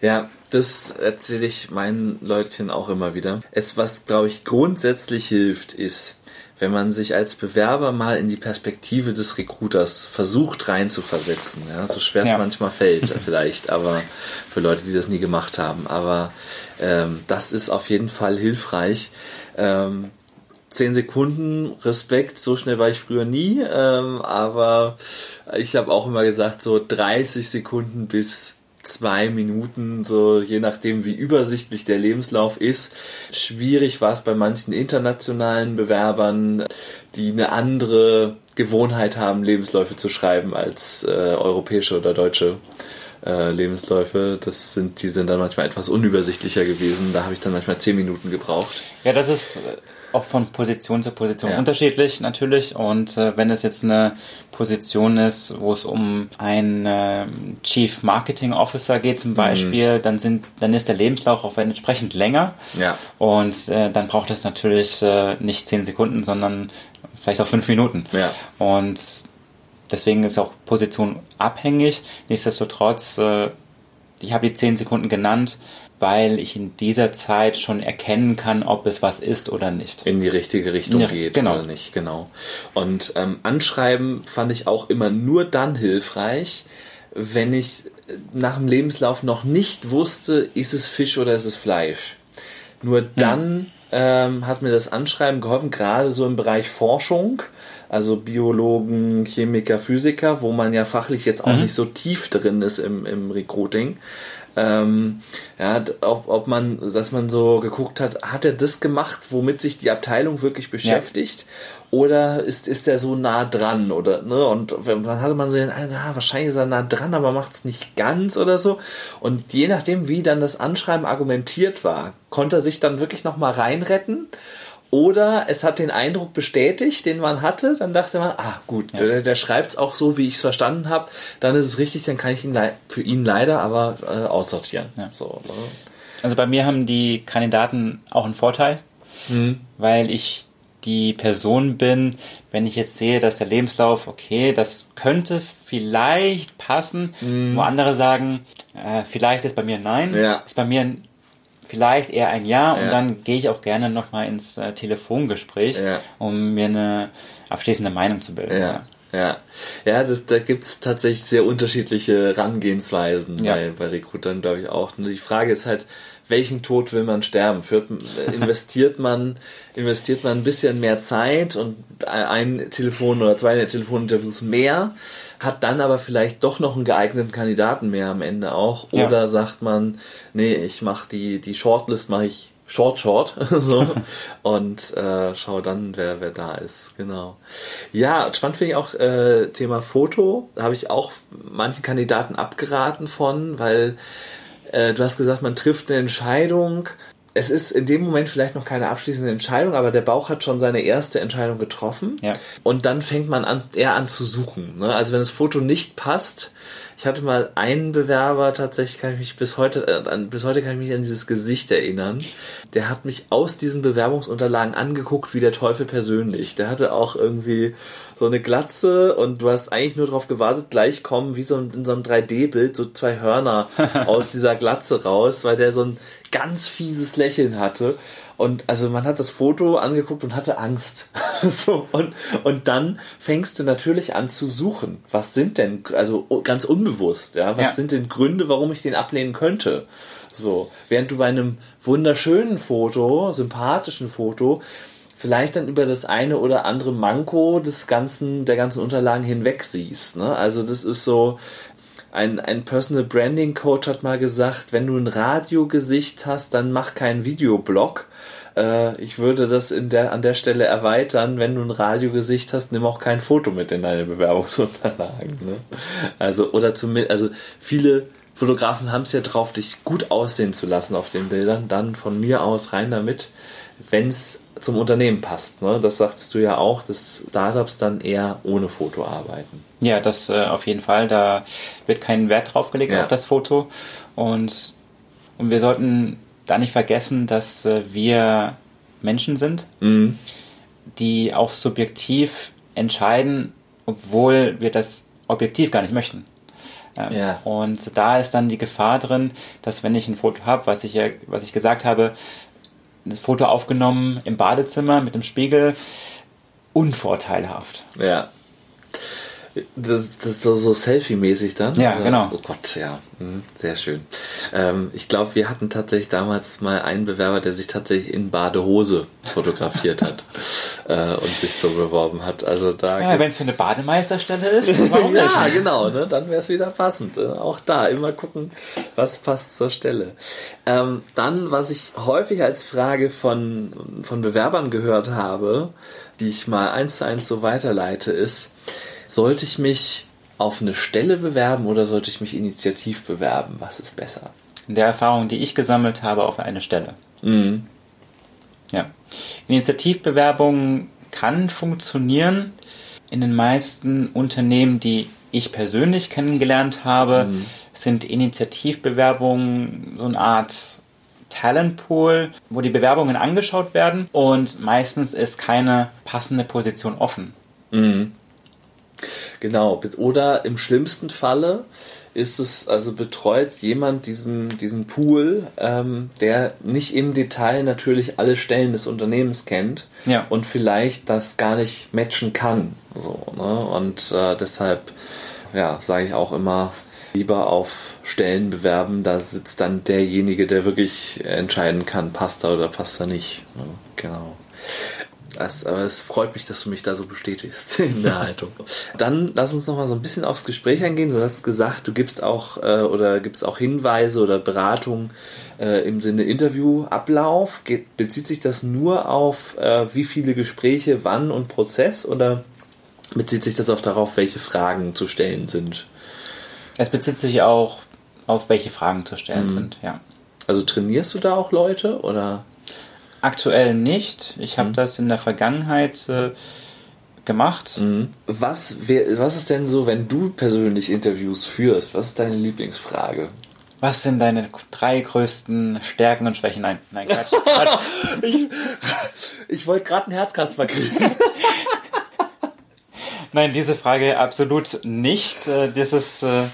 Ja, das erzähle ich meinen Leutchen auch immer wieder. Es, was, glaube ich, grundsätzlich hilft, ist, wenn man sich als Bewerber mal in die Perspektive des Recruiters versucht reinzuversetzen. Ja, so schwer es ja. manchmal fällt, vielleicht, aber für Leute, die das nie gemacht haben. Aber ähm, das ist auf jeden Fall hilfreich. Ähm, zehn Sekunden Respekt, so schnell war ich früher nie, ähm, aber ich habe auch immer gesagt, so 30 Sekunden bis zwei Minuten, so je nachdem, wie übersichtlich der Lebenslauf ist. Schwierig war es bei manchen internationalen Bewerbern, die eine andere Gewohnheit haben, Lebensläufe zu schreiben als äh, europäische oder deutsche äh, Lebensläufe. Das sind, die sind dann manchmal etwas unübersichtlicher gewesen. Da habe ich dann manchmal zehn Minuten gebraucht. Ja, das ist auch von Position zu Position ja. unterschiedlich natürlich. Und äh, wenn es jetzt eine Position ist, wo es um einen äh, Chief Marketing Officer geht zum mhm. Beispiel, mhm. dann sind, dann ist der Lebenslauf auch entsprechend länger. Ja. Und äh, dann braucht es natürlich äh, nicht zehn Sekunden, sondern vielleicht auch fünf Minuten. Ja. Und deswegen ist auch Position abhängig. Nichtsdestotrotz, äh, ich habe die zehn Sekunden genannt weil ich in dieser Zeit schon erkennen kann, ob es was ist oder nicht. In die richtige Richtung ja, geht genau. oder nicht, genau. Und ähm, Anschreiben fand ich auch immer nur dann hilfreich, wenn ich nach dem Lebenslauf noch nicht wusste, ist es Fisch oder ist es Fleisch. Nur dann ähm, hat mir das Anschreiben geholfen, gerade so im Bereich Forschung, also Biologen, Chemiker, Physiker, wo man ja fachlich jetzt auch mhm. nicht so tief drin ist im, im Recruiting. Ähm, ja, ob, ob man, dass man so geguckt hat, hat er das gemacht, womit sich die Abteilung wirklich beschäftigt? Ja. Oder ist, ist er so nah dran? Oder, ne? Und dann hatte man so den einen, ah, wahrscheinlich ist er nah dran, aber macht es nicht ganz oder so. Und je nachdem, wie dann das Anschreiben argumentiert war, konnte er sich dann wirklich nochmal reinretten. Oder es hat den Eindruck bestätigt, den man hatte, dann dachte man, ah gut, ja. der, der schreibt es auch so, wie ich es verstanden habe, dann ist es richtig, dann kann ich ihn für ihn leider aber äh, aussortieren. Ja. So, ne? Also bei mir haben die Kandidaten auch einen Vorteil, mhm. weil ich die Person bin, wenn ich jetzt sehe, dass der Lebenslauf, okay, das könnte vielleicht passen, mhm. wo andere sagen, äh, vielleicht ist bei mir nein, ja. ist bei mir vielleicht eher ein Jahr ja. und dann gehe ich auch gerne nochmal ins äh, Telefongespräch, ja. um mir eine abschließende Meinung zu bilden. Ja. Ja, ja, das, da gibt's tatsächlich sehr unterschiedliche Herangehensweisen ja. bei, bei Recruitern, glaube ich auch. Und die Frage ist halt, welchen Tod will man sterben? Führt, investiert man, investiert man ein bisschen mehr Zeit und ein Telefon oder zwei Telefoninterviews mehr, hat dann aber vielleicht doch noch einen geeigneten Kandidaten mehr am Ende auch. Oder ja. sagt man, nee, ich mache die, die Shortlist mache ich Short Short so und äh, schau dann, wer wer da ist. Genau. Ja, spannend finde ich auch äh, Thema Foto. Da habe ich auch manchen Kandidaten abgeraten von, weil äh, du hast gesagt, man trifft eine Entscheidung. Es ist in dem Moment vielleicht noch keine abschließende Entscheidung, aber der Bauch hat schon seine erste Entscheidung getroffen. Ja. Und dann fängt man an, eher an zu suchen. Ne? Also wenn das Foto nicht passt, ich hatte mal einen Bewerber, tatsächlich kann ich mich bis heute, äh, bis heute kann ich mich an dieses Gesicht erinnern. Der hat mich aus diesen Bewerbungsunterlagen angeguckt wie der Teufel persönlich. Der hatte auch irgendwie so eine Glatze und du hast eigentlich nur darauf gewartet, gleich kommen wie so in so einem 3D-Bild so zwei Hörner aus dieser Glatze raus, weil der so ein ganz fieses Lächeln hatte. Und also man hat das Foto angeguckt und hatte Angst. so, und, und dann fängst du natürlich an zu suchen. Was sind denn, also ganz unbewusst, ja, was ja. sind denn Gründe, warum ich den ablehnen könnte? So, während du bei einem wunderschönen Foto, sympathischen Foto, vielleicht dann über das eine oder andere Manko des ganzen, der ganzen Unterlagen hinweg siehst. Ne? Also das ist so, ein, ein Personal Branding Coach hat mal gesagt, wenn du ein Radiogesicht hast, dann mach keinen Videoblog. Äh, ich würde das in der, an der Stelle erweitern, wenn du ein Radiogesicht hast, nimm auch kein Foto mit in deine Bewerbungsunterlagen. Ne? Also, oder zumindest, also viele Fotografen haben es ja drauf, dich gut aussehen zu lassen auf den Bildern. Dann von mir aus rein damit, wenn es zum Unternehmen passt. Ne? Das sagtest du ja auch, dass Startups dann eher ohne Foto arbeiten. Ja, das äh, auf jeden Fall. Da wird kein Wert drauf gelegt ja. auf das Foto. Und, und wir sollten da nicht vergessen, dass äh, wir Menschen sind, mhm. die auch subjektiv entscheiden, obwohl wir das objektiv gar nicht möchten. Ähm, ja. Und da ist dann die Gefahr drin, dass wenn ich ein Foto habe, was ich ja, was ich gesagt habe, das Foto aufgenommen im Badezimmer mit dem Spiegel, unvorteilhaft. Ja. Das, das ist so, so Selfie-mäßig dann? Ja, genau. Oh Gott, ja. Mhm, sehr schön. Ähm, ich glaube, wir hatten tatsächlich damals mal einen Bewerber, der sich tatsächlich in Badehose fotografiert hat äh, und sich so beworben hat. Also da ja, wenn es für eine Bademeisterstelle ist, warum nicht? ja, genau, ne? dann wäre es wieder passend. Äh, auch da immer gucken, was passt zur Stelle. Ähm, dann, was ich häufig als Frage von, von Bewerbern gehört habe, die ich mal eins zu eins so weiterleite, ist, sollte ich mich auf eine Stelle bewerben oder sollte ich mich initiativ bewerben? Was ist besser? In der Erfahrung, die ich gesammelt habe, auf eine Stelle. Mhm. Ja. Initiativbewerbung kann funktionieren. In den meisten Unternehmen, die ich persönlich kennengelernt habe, mhm. sind Initiativbewerbungen so eine Art Talentpool, wo die Bewerbungen angeschaut werden und meistens ist keine passende Position offen. Mhm. Genau. Oder im schlimmsten Falle ist es, also betreut jemand diesen, diesen Pool, ähm, der nicht im Detail natürlich alle Stellen des Unternehmens kennt ja. und vielleicht das gar nicht matchen kann. So, ne? Und äh, deshalb, ja, sage ich auch immer, lieber auf Stellen bewerben, da sitzt dann derjenige, der wirklich entscheiden kann, passt er oder passt er nicht. Ne? Genau. Das, aber es freut mich, dass du mich da so bestätigst in der Haltung. Dann lass uns noch mal so ein bisschen aufs Gespräch eingehen. Du hast gesagt, du gibst auch äh, oder gibst auch Hinweise oder Beratung äh, im Sinne Interviewablauf. Geht, bezieht sich das nur auf äh, wie viele Gespräche, wann und Prozess oder bezieht sich das auch darauf, welche Fragen zu stellen sind? Es bezieht sich auch auf welche Fragen zu stellen mhm. sind, ja. Also trainierst du da auch Leute oder? Aktuell nicht. Ich habe mhm. das in der Vergangenheit äh, gemacht. Mhm. Was, wär, was ist denn so, wenn du persönlich Interviews führst? Was ist deine Lieblingsfrage? Was sind deine drei größten Stärken und Schwächen? Nein, nein, Quatsch. Quatsch. ich, ich wollte gerade einen Herzkasper kriegen. nein, diese Frage absolut nicht. Äh, das ist, äh,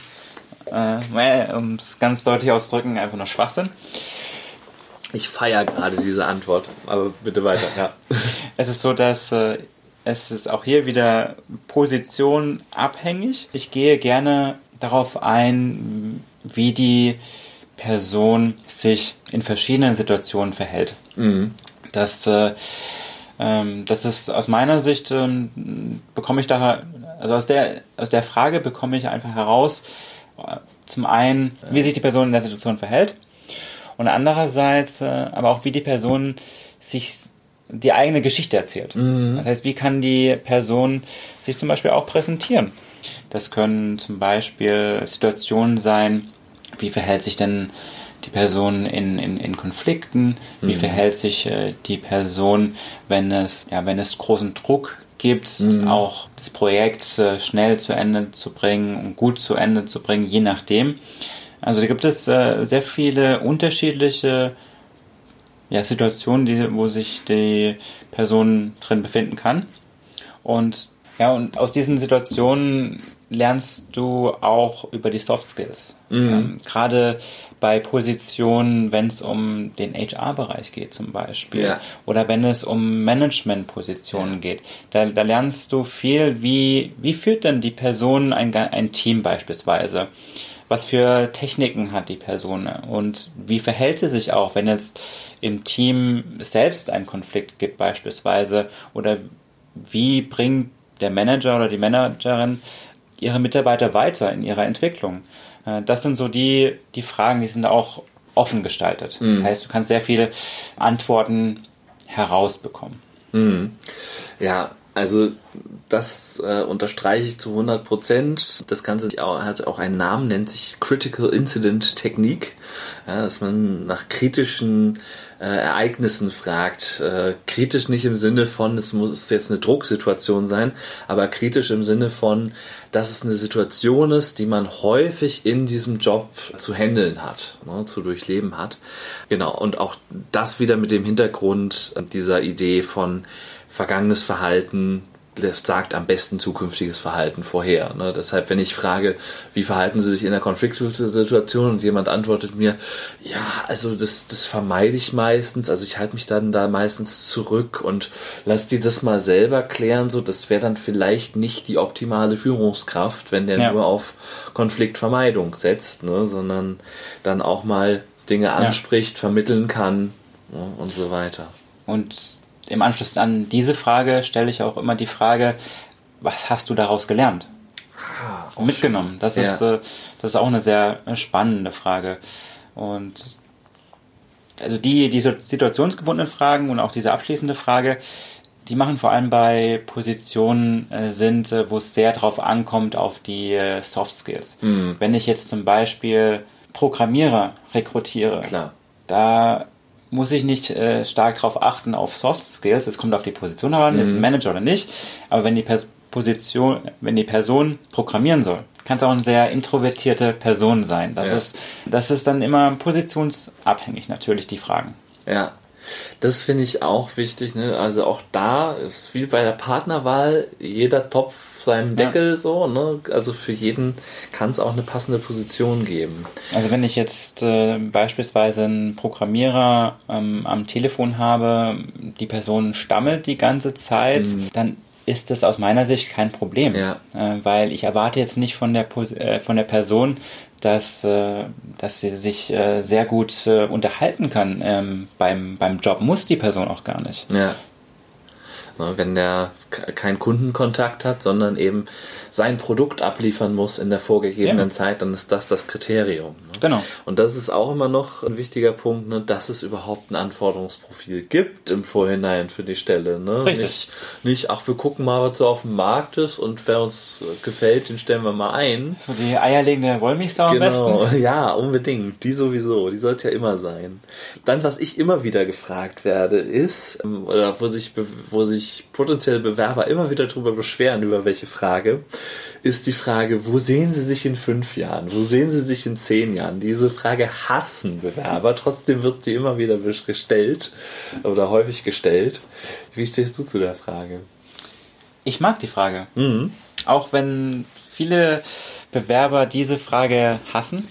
äh, um es ganz deutlich auszudrücken, einfach nur Schwachsinn. Ich feiere gerade diese Antwort, aber bitte weiter, ja. Es ist so, dass äh, es ist auch hier wieder Position abhängig. Ich gehe gerne darauf ein, wie die Person sich in verschiedenen Situationen verhält. Mhm. Das, äh, ähm, das ist aus meiner Sicht, ähm, bekomme ich da, also aus der, aus der Frage bekomme ich einfach heraus, äh, zum einen, wie sich die Person in der Situation verhält und andererseits äh, aber auch, wie die Person sich die eigene Geschichte erzählt. Mhm. Das heißt, wie kann die Person sich zum Beispiel auch präsentieren? Das können zum Beispiel Situationen sein, wie verhält sich denn die Person in, in, in Konflikten, wie mhm. verhält sich äh, die Person, wenn es, ja, wenn es großen Druck gibt, mhm. auch das Projekt äh, schnell zu Ende zu bringen und gut zu Ende zu bringen, je nachdem. Also da gibt es äh, sehr viele unterschiedliche ja, Situationen, die, wo sich die Person drin befinden kann. Und ja, und aus diesen Situationen lernst du auch über die Soft Skills. Mhm. Ähm, Gerade bei Positionen, wenn es um den HR-Bereich geht zum Beispiel ja. oder wenn es um Management-Positionen ja. geht, da, da, lernst du viel, wie, wie führt denn die Person ein, ein Team beispielsweise? Was für Techniken hat die Person und wie verhält sie sich auch, wenn jetzt im Team selbst ein Konflikt gibt beispielsweise oder wie bringt der Manager oder die Managerin ihre Mitarbeiter weiter in ihrer Entwicklung? Äh, das sind so die, die Fragen, die sind auch offen gestaltet. Mhm. Das heißt, du kannst sehr viele Antworten herausbekommen. Mhm. Ja, also das äh, unterstreiche ich zu 100 Prozent. Das Ganze hat auch einen Namen, nennt sich Critical Incident Technik, ja, dass man nach kritischen äh, Ereignissen fragt. Äh, kritisch nicht im Sinne von, es muss jetzt eine Drucksituation sein, aber kritisch im Sinne von, dass es eine Situation ist, die man häufig in diesem Job zu handeln hat, ne, zu durchleben hat. Genau, und auch das wieder mit dem Hintergrund dieser Idee von vergangenes Verhalten sagt am besten zukünftiges Verhalten vorher. Ne? Deshalb, wenn ich frage, wie verhalten Sie sich in der Konfliktsituation und jemand antwortet mir, ja, also das, das vermeide ich meistens, also ich halte mich dann da meistens zurück und lass die das mal selber klären, so das wäre dann vielleicht nicht die optimale Führungskraft, wenn der ja. nur auf Konfliktvermeidung setzt, ne? sondern dann auch mal Dinge anspricht, ja. vermitteln kann ne? und so weiter. Und im Anschluss an diese Frage stelle ich auch immer die Frage, was hast du daraus gelernt? Ah, mitgenommen. Das, ja. ist, äh, das ist auch eine sehr spannende Frage. Und also die, die situationsgebundenen Fragen und auch diese abschließende Frage, die machen vor allem bei Positionen äh, sind, äh, wo es sehr drauf ankommt auf die äh, Soft Skills. Mhm. Wenn ich jetzt zum Beispiel Programmierer rekrutiere, Klar. da muss ich nicht äh, stark darauf achten auf Soft Skills. Es kommt auf die Position an, mhm. ist Manager oder nicht. Aber wenn die Pers Position, wenn die Person programmieren soll, kann es auch eine sehr introvertierte Person sein. Das ja. ist, das ist dann immer positionsabhängig natürlich die Fragen. Ja, das finde ich auch wichtig. Ne? Also auch da ist wie bei der Partnerwahl jeder Topf seinem Deckel ja. so. Ne? Also für jeden kann es auch eine passende Position geben. Also wenn ich jetzt äh, beispielsweise einen Programmierer ähm, am Telefon habe, die Person stammelt die ganze Zeit, mhm. dann ist das aus meiner Sicht kein Problem, ja. äh, weil ich erwarte jetzt nicht von der, äh, von der Person, dass, äh, dass sie sich äh, sehr gut äh, unterhalten kann ähm, beim, beim Job. Muss die Person auch gar nicht. Ja. Wenn der keinen Kundenkontakt hat, sondern eben sein Produkt abliefern muss in der vorgegebenen ja. Zeit, dann ist das das Kriterium. Ne? Genau. Und das ist auch immer noch ein wichtiger Punkt, ne, dass es überhaupt ein Anforderungsprofil gibt im Vorhinein für die Stelle. Ne? Richtig. Nicht, nicht, ach, wir gucken mal, was so auf dem Markt ist und wer uns gefällt, den stellen wir mal ein. So die eierlegende Wollmilchsau genau. am besten. Ja, unbedingt. Die sowieso. Die sollte ja immer sein. Dann, was ich immer wieder gefragt werde, ist, ähm, oder wo sich, wo sich potenziell Bewerber immer wieder darüber beschweren, über welche Frage, ist die Frage, wo sehen Sie sich in fünf Jahren? Wo sehen Sie sich in zehn Jahren? Diese Frage hassen Bewerber, trotzdem wird sie immer wieder gestellt oder häufig gestellt. Wie stehst du zu der Frage? Ich mag die Frage. Mhm. Auch wenn viele Bewerber diese Frage hassen.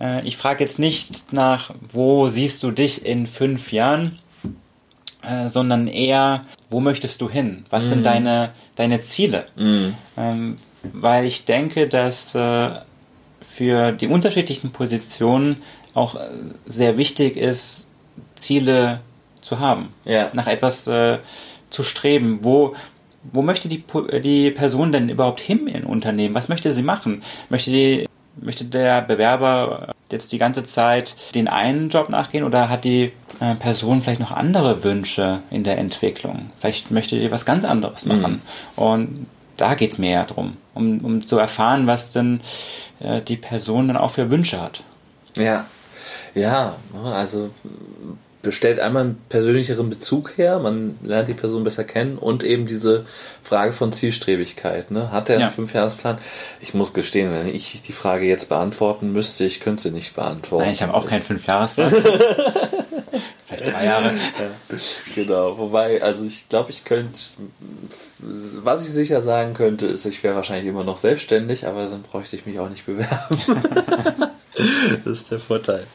Äh, ich frage jetzt nicht nach, wo siehst du dich in fünf Jahren, äh, sondern eher, wo möchtest du hin? Was mhm. sind deine, deine Ziele? Mhm. Ähm, weil ich denke, dass äh, für die unterschiedlichen Positionen auch äh, sehr wichtig ist, Ziele zu haben. Ja. Nach etwas äh, zu streben. Wo, wo möchte die, die Person denn überhaupt hin in Unternehmen? Was möchte sie machen? Möchte die Möchte der Bewerber jetzt die ganze Zeit den einen Job nachgehen oder hat die äh, Person vielleicht noch andere Wünsche in der Entwicklung? Vielleicht möchte die was ganz anderes mhm. machen. Mhm. Und da geht es mir ja drum, um, um zu erfahren, was denn äh, die Person dann auch für Wünsche hat. Ja, ja, also stellt einmal einen persönlicheren Bezug her, man lernt die Person besser kennen und eben diese Frage von Zielstrebigkeit. Ne? Hat er einen ja. Fünfjahresplan? Ich muss gestehen, wenn ich die Frage jetzt beantworten müsste, ich könnte sie nicht beantworten. Nein, ich habe auch keinen Fünfjahresplan. Vielleicht drei Jahre. Ja, genau, wobei, also ich glaube, ich könnte, was ich sicher sagen könnte, ist, ich wäre wahrscheinlich immer noch selbstständig, aber dann bräuchte ich mich auch nicht bewerben. das ist der Vorteil.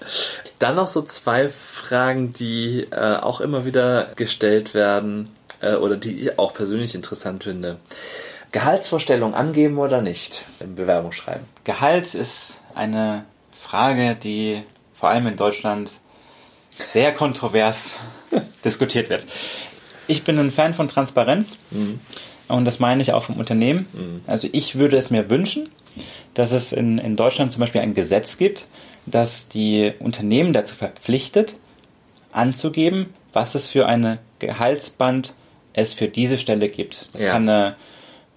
Dann noch so zwei Fragen, die äh, auch immer wieder gestellt werden äh, oder die ich auch persönlich interessant finde. Gehaltsvorstellung angeben oder nicht im Bewerbungsschreiben? Gehalt ist eine Frage, die vor allem in Deutschland sehr kontrovers diskutiert wird. Ich bin ein Fan von Transparenz mhm. Und das meine ich auch vom Unternehmen. Mhm. Also ich würde es mir wünschen, dass es in, in Deutschland zum Beispiel ein Gesetz gibt, das die Unternehmen dazu verpflichtet, anzugeben, was es für eine Gehaltsband es für diese Stelle gibt. Das, ja. kann, eine,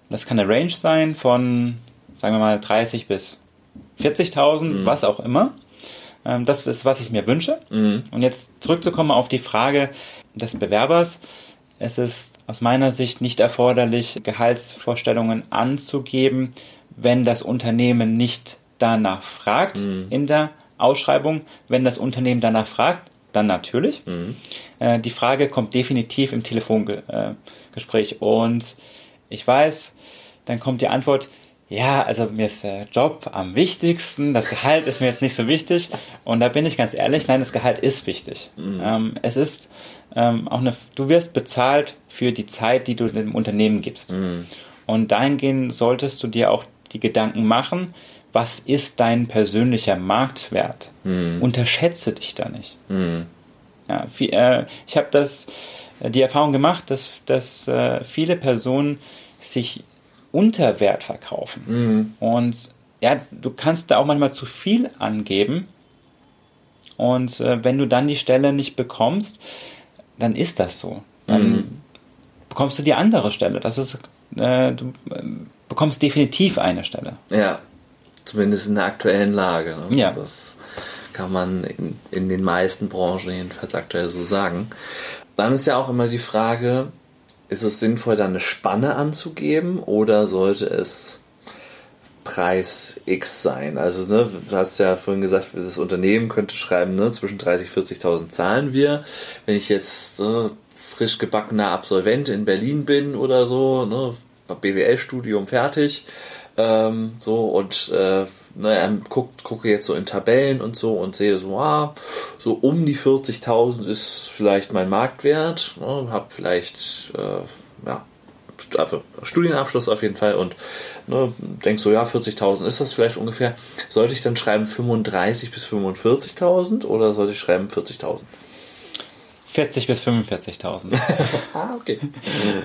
das kann eine Range sein von, sagen wir mal, 30 bis 40.000, mhm. was auch immer. Ähm, das ist, was ich mir wünsche. Mhm. Und jetzt zurückzukommen auf die Frage des Bewerbers. Es ist aus meiner Sicht nicht erforderlich, Gehaltsvorstellungen anzugeben, wenn das Unternehmen nicht danach fragt mhm. in der Ausschreibung. Wenn das Unternehmen danach fragt, dann natürlich. Mhm. Äh, die Frage kommt definitiv im Telefongespräch. Äh, Und ich weiß, dann kommt die Antwort, ja, also mir ist der Job am wichtigsten, das Gehalt ist mir jetzt nicht so wichtig. Und da bin ich ganz ehrlich, nein, das Gehalt ist wichtig. Mhm. Ähm, es ist ähm, auch eine, du wirst bezahlt für die Zeit, die du dem Unternehmen gibst. Mhm. Und dahingehend solltest du dir auch die Gedanken machen, was ist dein persönlicher Marktwert? Mhm. Unterschätze dich da nicht. Mhm. Ja, viel, äh, ich habe das äh, die Erfahrung gemacht, dass, dass äh, viele Personen sich unter Wert verkaufen. Mhm. Und ja, du kannst da auch manchmal zu viel angeben. Und äh, wenn du dann die Stelle nicht bekommst, dann ist das so. Dann mhm. bekommst du die andere Stelle. Das ist, äh, du äh, bekommst definitiv eine Stelle. Ja, zumindest in der aktuellen Lage. Ne? Ja. Das kann man in, in den meisten Branchen jedenfalls aktuell so sagen. Dann ist ja auch immer die Frage, ist es sinnvoll, da eine Spanne anzugeben oder sollte es Preis X sein? Also, ne, du hast ja vorhin gesagt, das Unternehmen könnte schreiben, ne, zwischen 30 und 40.000 zahlen wir. Wenn ich jetzt ne, frisch gebackener Absolvent in Berlin bin oder so, ne, BWL-Studium fertig, ähm, so und äh, ne, guckt, gucke jetzt so in Tabellen und so und sehe so, ah, so um die 40.000 ist vielleicht mein Marktwert, ne, habe vielleicht, äh, ja, also Studienabschluss auf jeden Fall und ne, denk so, ja, 40.000 ist das vielleicht ungefähr. Sollte ich dann schreiben 35 bis 45.000 oder sollte ich schreiben 40.000? 40 bis 45.000. ah, okay.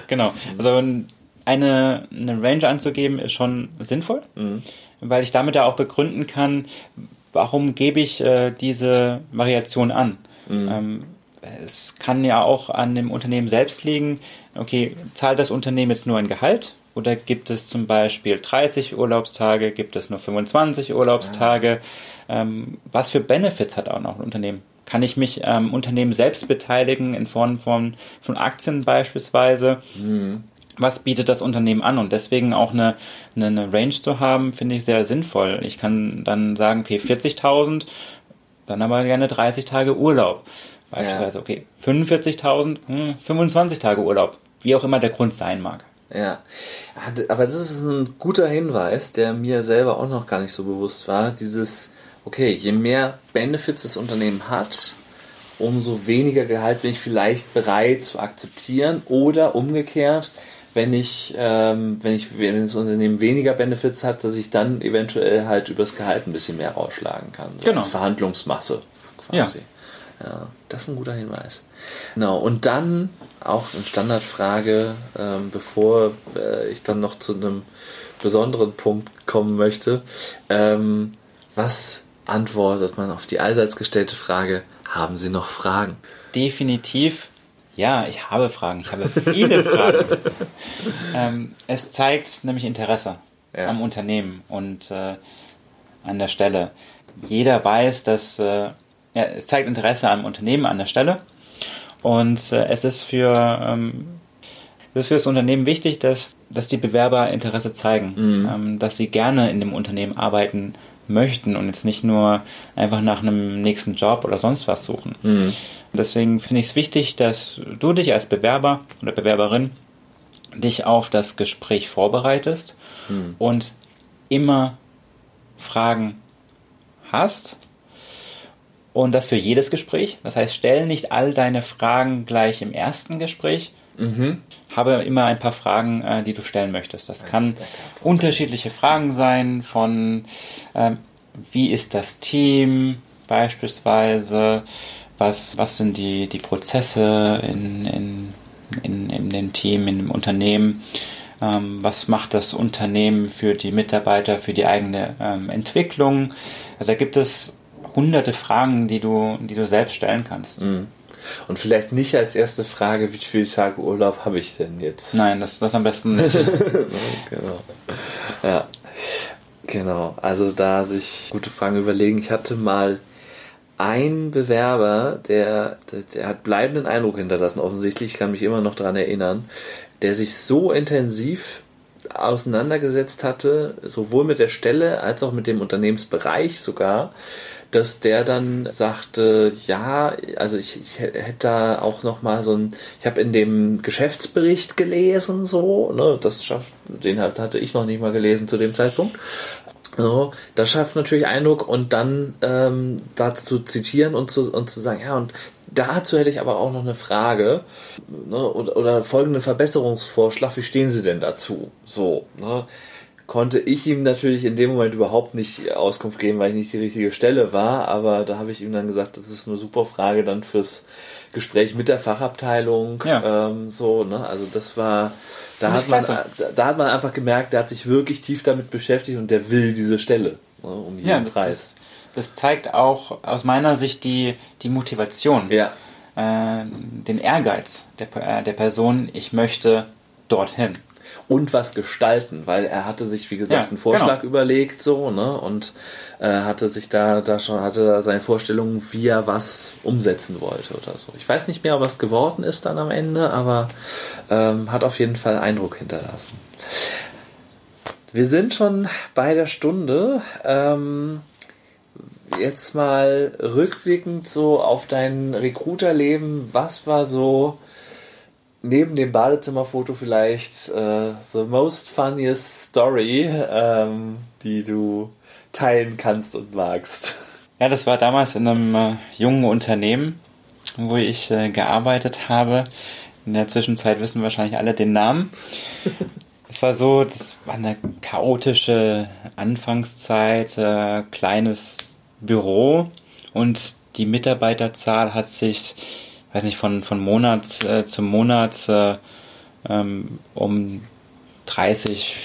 genau. Also eine, eine Range anzugeben, ist schon sinnvoll, mhm. weil ich damit ja auch begründen kann, warum gebe ich äh, diese Variation an. Mhm. Ähm, es kann ja auch an dem Unternehmen selbst liegen, okay, zahlt das Unternehmen jetzt nur ein Gehalt oder gibt es zum Beispiel 30 Urlaubstage, gibt es nur 25 Urlaubstage? Ah. Ähm, was für Benefits hat auch noch ein Unternehmen? Kann ich mich am ähm, Unternehmen selbst beteiligen in Form von, von Aktien beispielsweise? Mhm was bietet das Unternehmen an und deswegen auch eine, eine, eine Range zu haben, finde ich sehr sinnvoll. Ich kann dann sagen, okay, 40.000, dann aber gerne 30 Tage Urlaub. Beispielsweise, ja. okay, 45.000, hm, 25 Tage Urlaub, wie auch immer der Grund sein mag. Ja, aber das ist ein guter Hinweis, der mir selber auch noch gar nicht so bewusst war. Dieses, okay, je mehr Benefits das Unternehmen hat, umso weniger Gehalt bin ich vielleicht bereit zu akzeptieren oder umgekehrt, wenn ich, ähm, wenn ich, wenn das Unternehmen weniger Benefits hat, dass ich dann eventuell halt übers Gehalt ein bisschen mehr rausschlagen kann. So genau. Als Verhandlungsmasse quasi. Ja. ja, das ist ein guter Hinweis. Genau. Und dann auch eine Standardfrage, ähm, bevor äh, ich dann noch zu einem besonderen Punkt kommen möchte. Ähm, was antwortet man auf die allseits gestellte Frage, haben Sie noch Fragen? Definitiv. Ja, ich habe Fragen. Ich habe viele Fragen. Ähm, es zeigt nämlich Interesse ja. am Unternehmen und äh, an der Stelle. Jeder weiß, dass äh, ja, es zeigt Interesse am Unternehmen an der Stelle und äh, es ist für ähm, es ist für das Unternehmen wichtig, dass, dass die Bewerber Interesse zeigen, mhm. ähm, dass sie gerne in dem Unternehmen arbeiten möchten und jetzt nicht nur einfach nach einem nächsten Job oder sonst was suchen. Mhm. Deswegen finde ich es wichtig, dass du dich als Bewerber oder Bewerberin dich auf das Gespräch vorbereitest mhm. und immer Fragen hast und das für jedes Gespräch. Das heißt, stell nicht all deine Fragen gleich im ersten Gespräch. Mhm. Habe immer ein paar Fragen, äh, die du stellen möchtest. Das kann unterschiedliche Fragen sein von ähm, wie ist das Team beispielsweise, was, was sind die, die Prozesse in, in, in, in dem Team, in dem Unternehmen, ähm, was macht das Unternehmen für die Mitarbeiter, für die eigene ähm, Entwicklung. Also da gibt es hunderte Fragen, die du, die du selbst stellen kannst. Mhm. Und vielleicht nicht als erste Frage, wie viele Tage Urlaub habe ich denn jetzt? Nein, das, das am besten nicht. genau. Ja. Genau. Also da sich gute Fragen überlegen. Ich hatte mal einen Bewerber, der, der, der hat bleibenden Eindruck hinterlassen, offensichtlich, ich kann mich immer noch daran erinnern, der sich so intensiv auseinandergesetzt hatte, sowohl mit der Stelle als auch mit dem Unternehmensbereich sogar, dass der dann sagte, ja, also ich, ich hätte da auch noch mal so ein, ich habe in dem Geschäftsbericht gelesen, so, ne, das schafft, den hatte ich noch nicht mal gelesen zu dem Zeitpunkt. So, das schafft natürlich Eindruck und dann ähm, dazu zu zitieren und zu, und zu sagen, ja, und dazu hätte ich aber auch noch eine Frage ne, oder, oder folgenden Verbesserungsvorschlag, wie stehen Sie denn dazu? So, ne? Konnte ich ihm natürlich in dem Moment überhaupt nicht Auskunft geben, weil ich nicht die richtige Stelle war, aber da habe ich ihm dann gesagt, das ist eine super Frage dann fürs Gespräch mit der Fachabteilung. Ja. Ähm, so, ne? Also das war, da hat man, da, da, hat man einfach gemerkt, der hat sich wirklich tief damit beschäftigt und der will diese Stelle ne, um jeden ja, das, Preis. Das, das, zeigt auch aus meiner Sicht die, die Motivation, ja. äh, den Ehrgeiz der, äh, der Person, ich möchte dorthin und was gestalten, weil er hatte sich, wie gesagt, ja, einen Vorschlag genau. überlegt, so, ne, und äh, hatte sich da, da schon, hatte da seine Vorstellungen, wie er was umsetzen wollte oder so. Ich weiß nicht mehr, was geworden ist dann am Ende, aber ähm, hat auf jeden Fall Eindruck hinterlassen. Wir sind schon bei der Stunde. Ähm, jetzt mal rückblickend so auf dein Recruiterleben. Was war so neben dem Badezimmerfoto vielleicht äh, the most funniest story, ähm, die du teilen kannst und magst. Ja, das war damals in einem äh, jungen Unternehmen, wo ich äh, gearbeitet habe. In der Zwischenzeit wissen wahrscheinlich alle den Namen. es war so, das war eine chaotische Anfangszeit, äh, kleines Büro und die Mitarbeiterzahl hat sich weiß nicht, von, von Monat äh, zu Monat äh, ähm, um 30,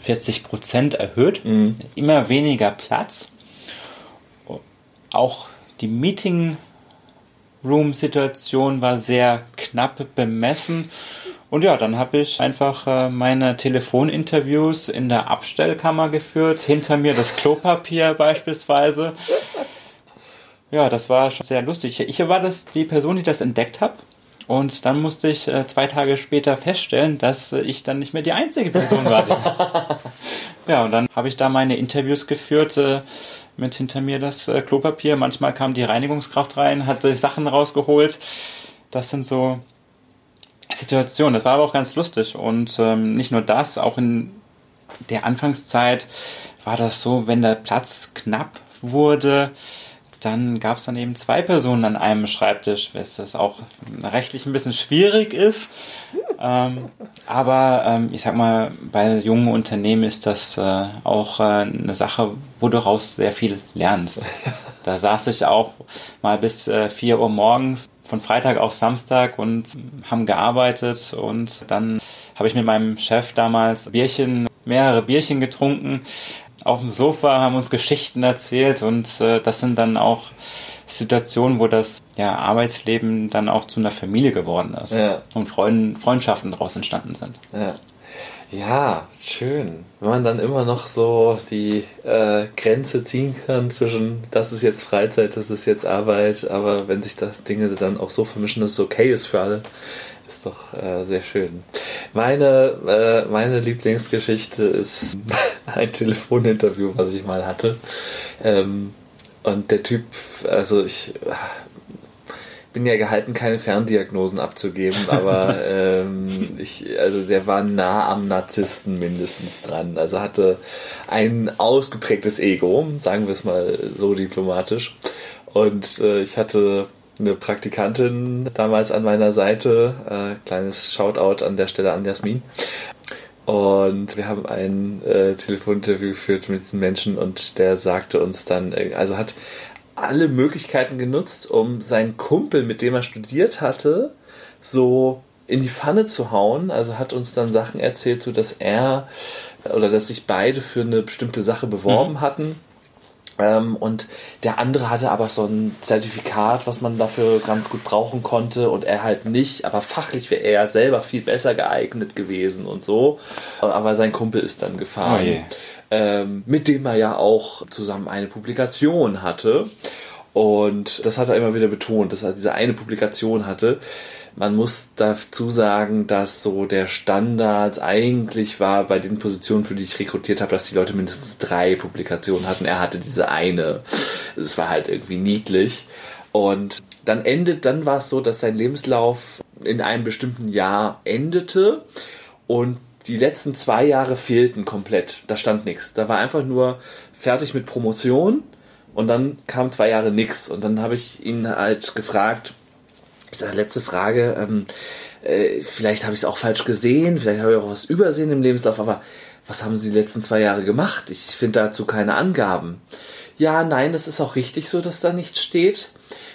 40 Prozent erhöht. Mhm. Immer weniger Platz. Auch die Meeting Room Situation war sehr knapp bemessen. Und ja, dann habe ich einfach äh, meine Telefoninterviews in der Abstellkammer geführt. Hinter mir das Klopapier beispielsweise. Ja, das war schon sehr lustig. Ich war das die Person, die das entdeckt habe. Und dann musste ich äh, zwei Tage später feststellen, dass äh, ich dann nicht mehr die einzige Person war. ja, und dann habe ich da meine Interviews geführt äh, mit hinter mir das Klopapier. Manchmal kam die Reinigungskraft rein, hat sich Sachen rausgeholt. Das sind so Situationen. Das war aber auch ganz lustig. Und ähm, nicht nur das, auch in der Anfangszeit war das so, wenn der Platz knapp wurde, dann gab es dann eben zwei Personen an einem Schreibtisch, was das auch rechtlich ein bisschen schwierig ist. Ähm, aber ähm, ich sag mal, bei jungen Unternehmen ist das äh, auch äh, eine Sache, wo du daraus sehr viel lernst. Da saß ich auch mal bis äh, 4 Uhr morgens von Freitag auf Samstag und haben gearbeitet und dann habe ich mit meinem Chef damals Bierchen, mehrere Bierchen getrunken auf dem Sofa, haben uns Geschichten erzählt und äh, das sind dann auch Situationen, wo das ja, Arbeitsleben dann auch zu einer Familie geworden ist ja. und Freund, Freundschaften daraus entstanden sind. Ja. ja, schön. Wenn man dann immer noch so die äh, Grenze ziehen kann zwischen, das ist jetzt Freizeit, das ist jetzt Arbeit, aber wenn sich das Dinge dann auch so vermischen, dass es okay ist für alle, ist doch äh, sehr schön. Meine, äh, meine Lieblingsgeschichte ist ein Telefoninterview, was ich mal hatte. Ähm, und der Typ, also ich bin ja gehalten, keine Ferndiagnosen abzugeben, aber ähm, ich, also der war nah am Narzissten mindestens dran. Also hatte ein ausgeprägtes Ego, sagen wir es mal so diplomatisch. Und äh, ich hatte eine Praktikantin damals an meiner Seite. Äh, kleines Shoutout an der Stelle an Jasmin. Und wir haben ein äh, Telefoninterview geführt mit diesem Menschen und der sagte uns dann, äh, also hat alle Möglichkeiten genutzt, um seinen Kumpel, mit dem er studiert hatte, so in die Pfanne zu hauen. Also hat uns dann Sachen erzählt, so dass er oder dass sich beide für eine bestimmte Sache beworben mhm. hatten ähm, und der andere hatte aber so ein Zertifikat, was man dafür ganz gut brauchen konnte und er halt nicht. Aber fachlich wäre er ja selber viel besser geeignet gewesen und so. Aber sein Kumpel ist dann gefahren, oh ähm, mit dem er ja auch zusammen eine Publikation hatte. Und das hat er immer wieder betont, dass er diese eine Publikation hatte. Man muss dazu sagen, dass so der Standard eigentlich war bei den Positionen, für die ich rekrutiert habe, dass die Leute mindestens drei Publikationen hatten. Er hatte diese eine. Es war halt irgendwie niedlich. Und dann endet, dann war es so, dass sein Lebenslauf in einem bestimmten Jahr endete und die letzten zwei Jahre fehlten komplett. Da stand nichts. Da war einfach nur fertig mit Promotion und dann kam zwei Jahre nichts. Und dann habe ich ihn halt gefragt, ich sage, letzte Frage, ähm, äh, vielleicht habe ich es auch falsch gesehen, vielleicht habe ich auch was übersehen im Lebenslauf, aber was haben Sie die letzten zwei Jahre gemacht? Ich finde dazu keine Angaben. Ja, nein, das ist auch richtig so, dass da nichts steht.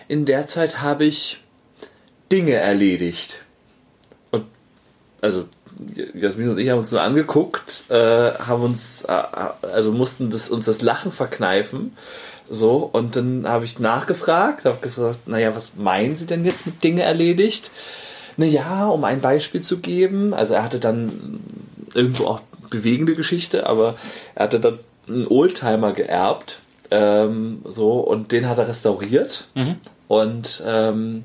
In der Zeit habe ich Dinge erledigt. Und also Jasmin und ich haben uns nur angeguckt, äh, haben uns, äh, also mussten das, uns das Lachen verkneifen so, und dann habe ich nachgefragt, habe gefragt, naja, was meinen Sie denn jetzt mit Dinge erledigt? Naja, um ein Beispiel zu geben, also er hatte dann irgendwo auch bewegende Geschichte, aber er hatte dann einen Oldtimer geerbt, ähm, so, und den hat er restauriert. Mhm. Und ähm,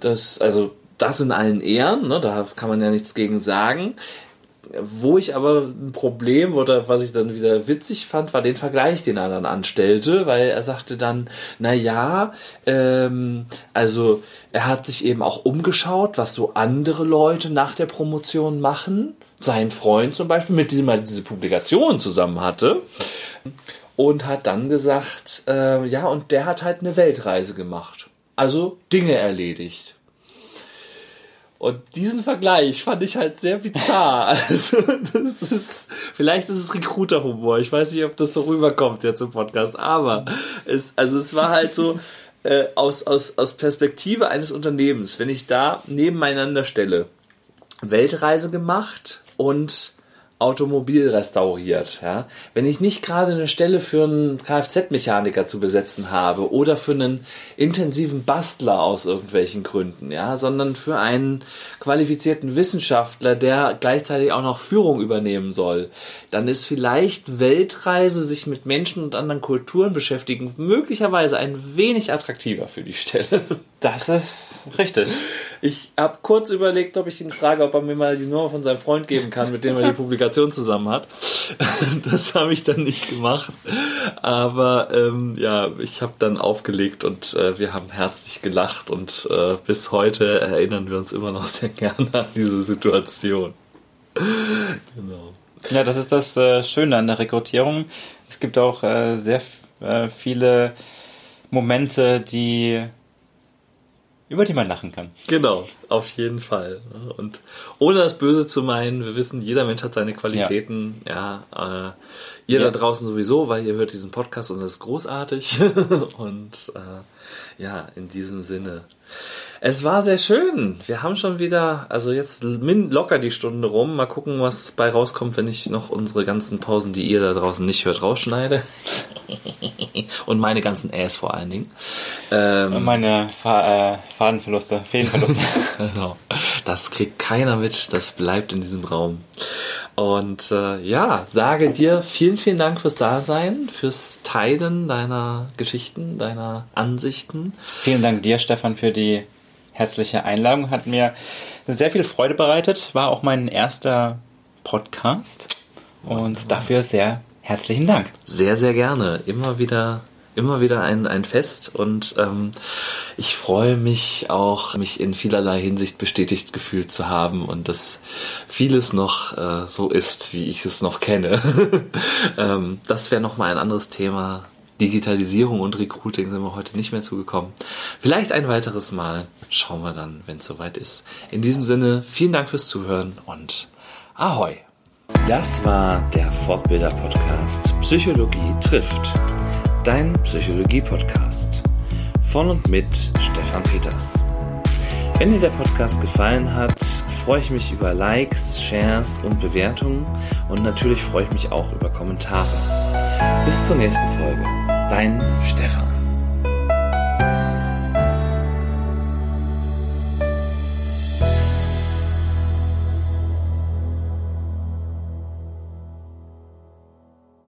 das, also das in allen Ehren, ne, da kann man ja nichts gegen sagen. Wo ich aber ein Problem oder was ich dann wieder witzig fand, war den Vergleich, den er dann anstellte, weil er sagte dann, na ja, ähm, also er hat sich eben auch umgeschaut, was so andere Leute nach der Promotion machen. Sein Freund zum Beispiel, mit diesem er diese Publikation zusammen hatte. Und hat dann gesagt, äh, ja, und der hat halt eine Weltreise gemacht. Also Dinge erledigt. Und diesen Vergleich fand ich halt sehr bizarr. Also, das ist, vielleicht ist es Recruiter-Humor. Ich weiß nicht, ob das so rüberkommt jetzt im Podcast, aber es, also es war halt so, äh, aus, aus, aus Perspektive eines Unternehmens, wenn ich da nebeneinander stelle, Weltreise gemacht und Automobil restauriert. Ja? Wenn ich nicht gerade eine Stelle für einen Kfz-Mechaniker zu besetzen habe oder für einen intensiven Bastler aus irgendwelchen Gründen, ja, sondern für einen qualifizierten Wissenschaftler, der gleichzeitig auch noch Führung übernehmen soll, dann ist vielleicht Weltreise, sich mit Menschen und anderen Kulturen beschäftigen, möglicherweise ein wenig attraktiver für die Stelle. Das ist richtig. Ich habe kurz überlegt, ob ich ihn frage, ob er mir mal die Nummer von seinem Freund geben kann, mit dem er die Publikation zusammen hat. Das habe ich dann nicht gemacht. Aber ähm, ja, ich habe dann aufgelegt und äh, wir haben herzlich gelacht und äh, bis heute erinnern wir uns immer noch sehr gerne an diese Situation. genau. Ja, das ist das äh, Schöne an der Rekrutierung. Es gibt auch äh, sehr äh, viele Momente, die über die man lachen kann. Genau, auf jeden Fall. Und ohne das Böse zu meinen, wir wissen, jeder Mensch hat seine Qualitäten. Ja, ja äh, ihr ja. da draußen sowieso, weil ihr hört diesen Podcast und das ist großartig. und äh, ja, in diesem Sinne. Es war sehr schön. Wir haben schon wieder, also jetzt locker die Stunde rum. Mal gucken, was bei rauskommt, wenn ich noch unsere ganzen Pausen, die ihr da draußen nicht hört, rausschneide. Und meine ganzen Äs vor allen Dingen. Ähm, Und meine Fa äh, Fadenverluste, Fädenverluste. genau. Das kriegt keiner mit. Das bleibt in diesem Raum. Und äh, ja, sage dir vielen, vielen Dank fürs Dasein, fürs Teilen deiner Geschichten, deiner Ansichten. Vielen Dank dir, Stefan, für die herzliche Einladung. Hat mir sehr viel Freude bereitet. War auch mein erster Podcast. Und dafür sehr herzlichen Dank. Sehr, sehr gerne. Immer wieder immer wieder ein, ein Fest und ähm, ich freue mich auch, mich in vielerlei Hinsicht bestätigt gefühlt zu haben und dass vieles noch äh, so ist, wie ich es noch kenne. ähm, das wäre nochmal ein anderes Thema. Digitalisierung und Recruiting sind wir heute nicht mehr zugekommen. Vielleicht ein weiteres Mal. Schauen wir dann, wenn es soweit ist. In diesem Sinne, vielen Dank fürs Zuhören und Ahoi! Das war der Fortbilder-Podcast Psychologie trifft. Dein Psychologie-Podcast. Von und mit Stefan Peters. Wenn dir der Podcast gefallen hat, freue ich mich über Likes, Shares und Bewertungen und natürlich freue ich mich auch über Kommentare. Bis zur nächsten Folge. Dein Stefan.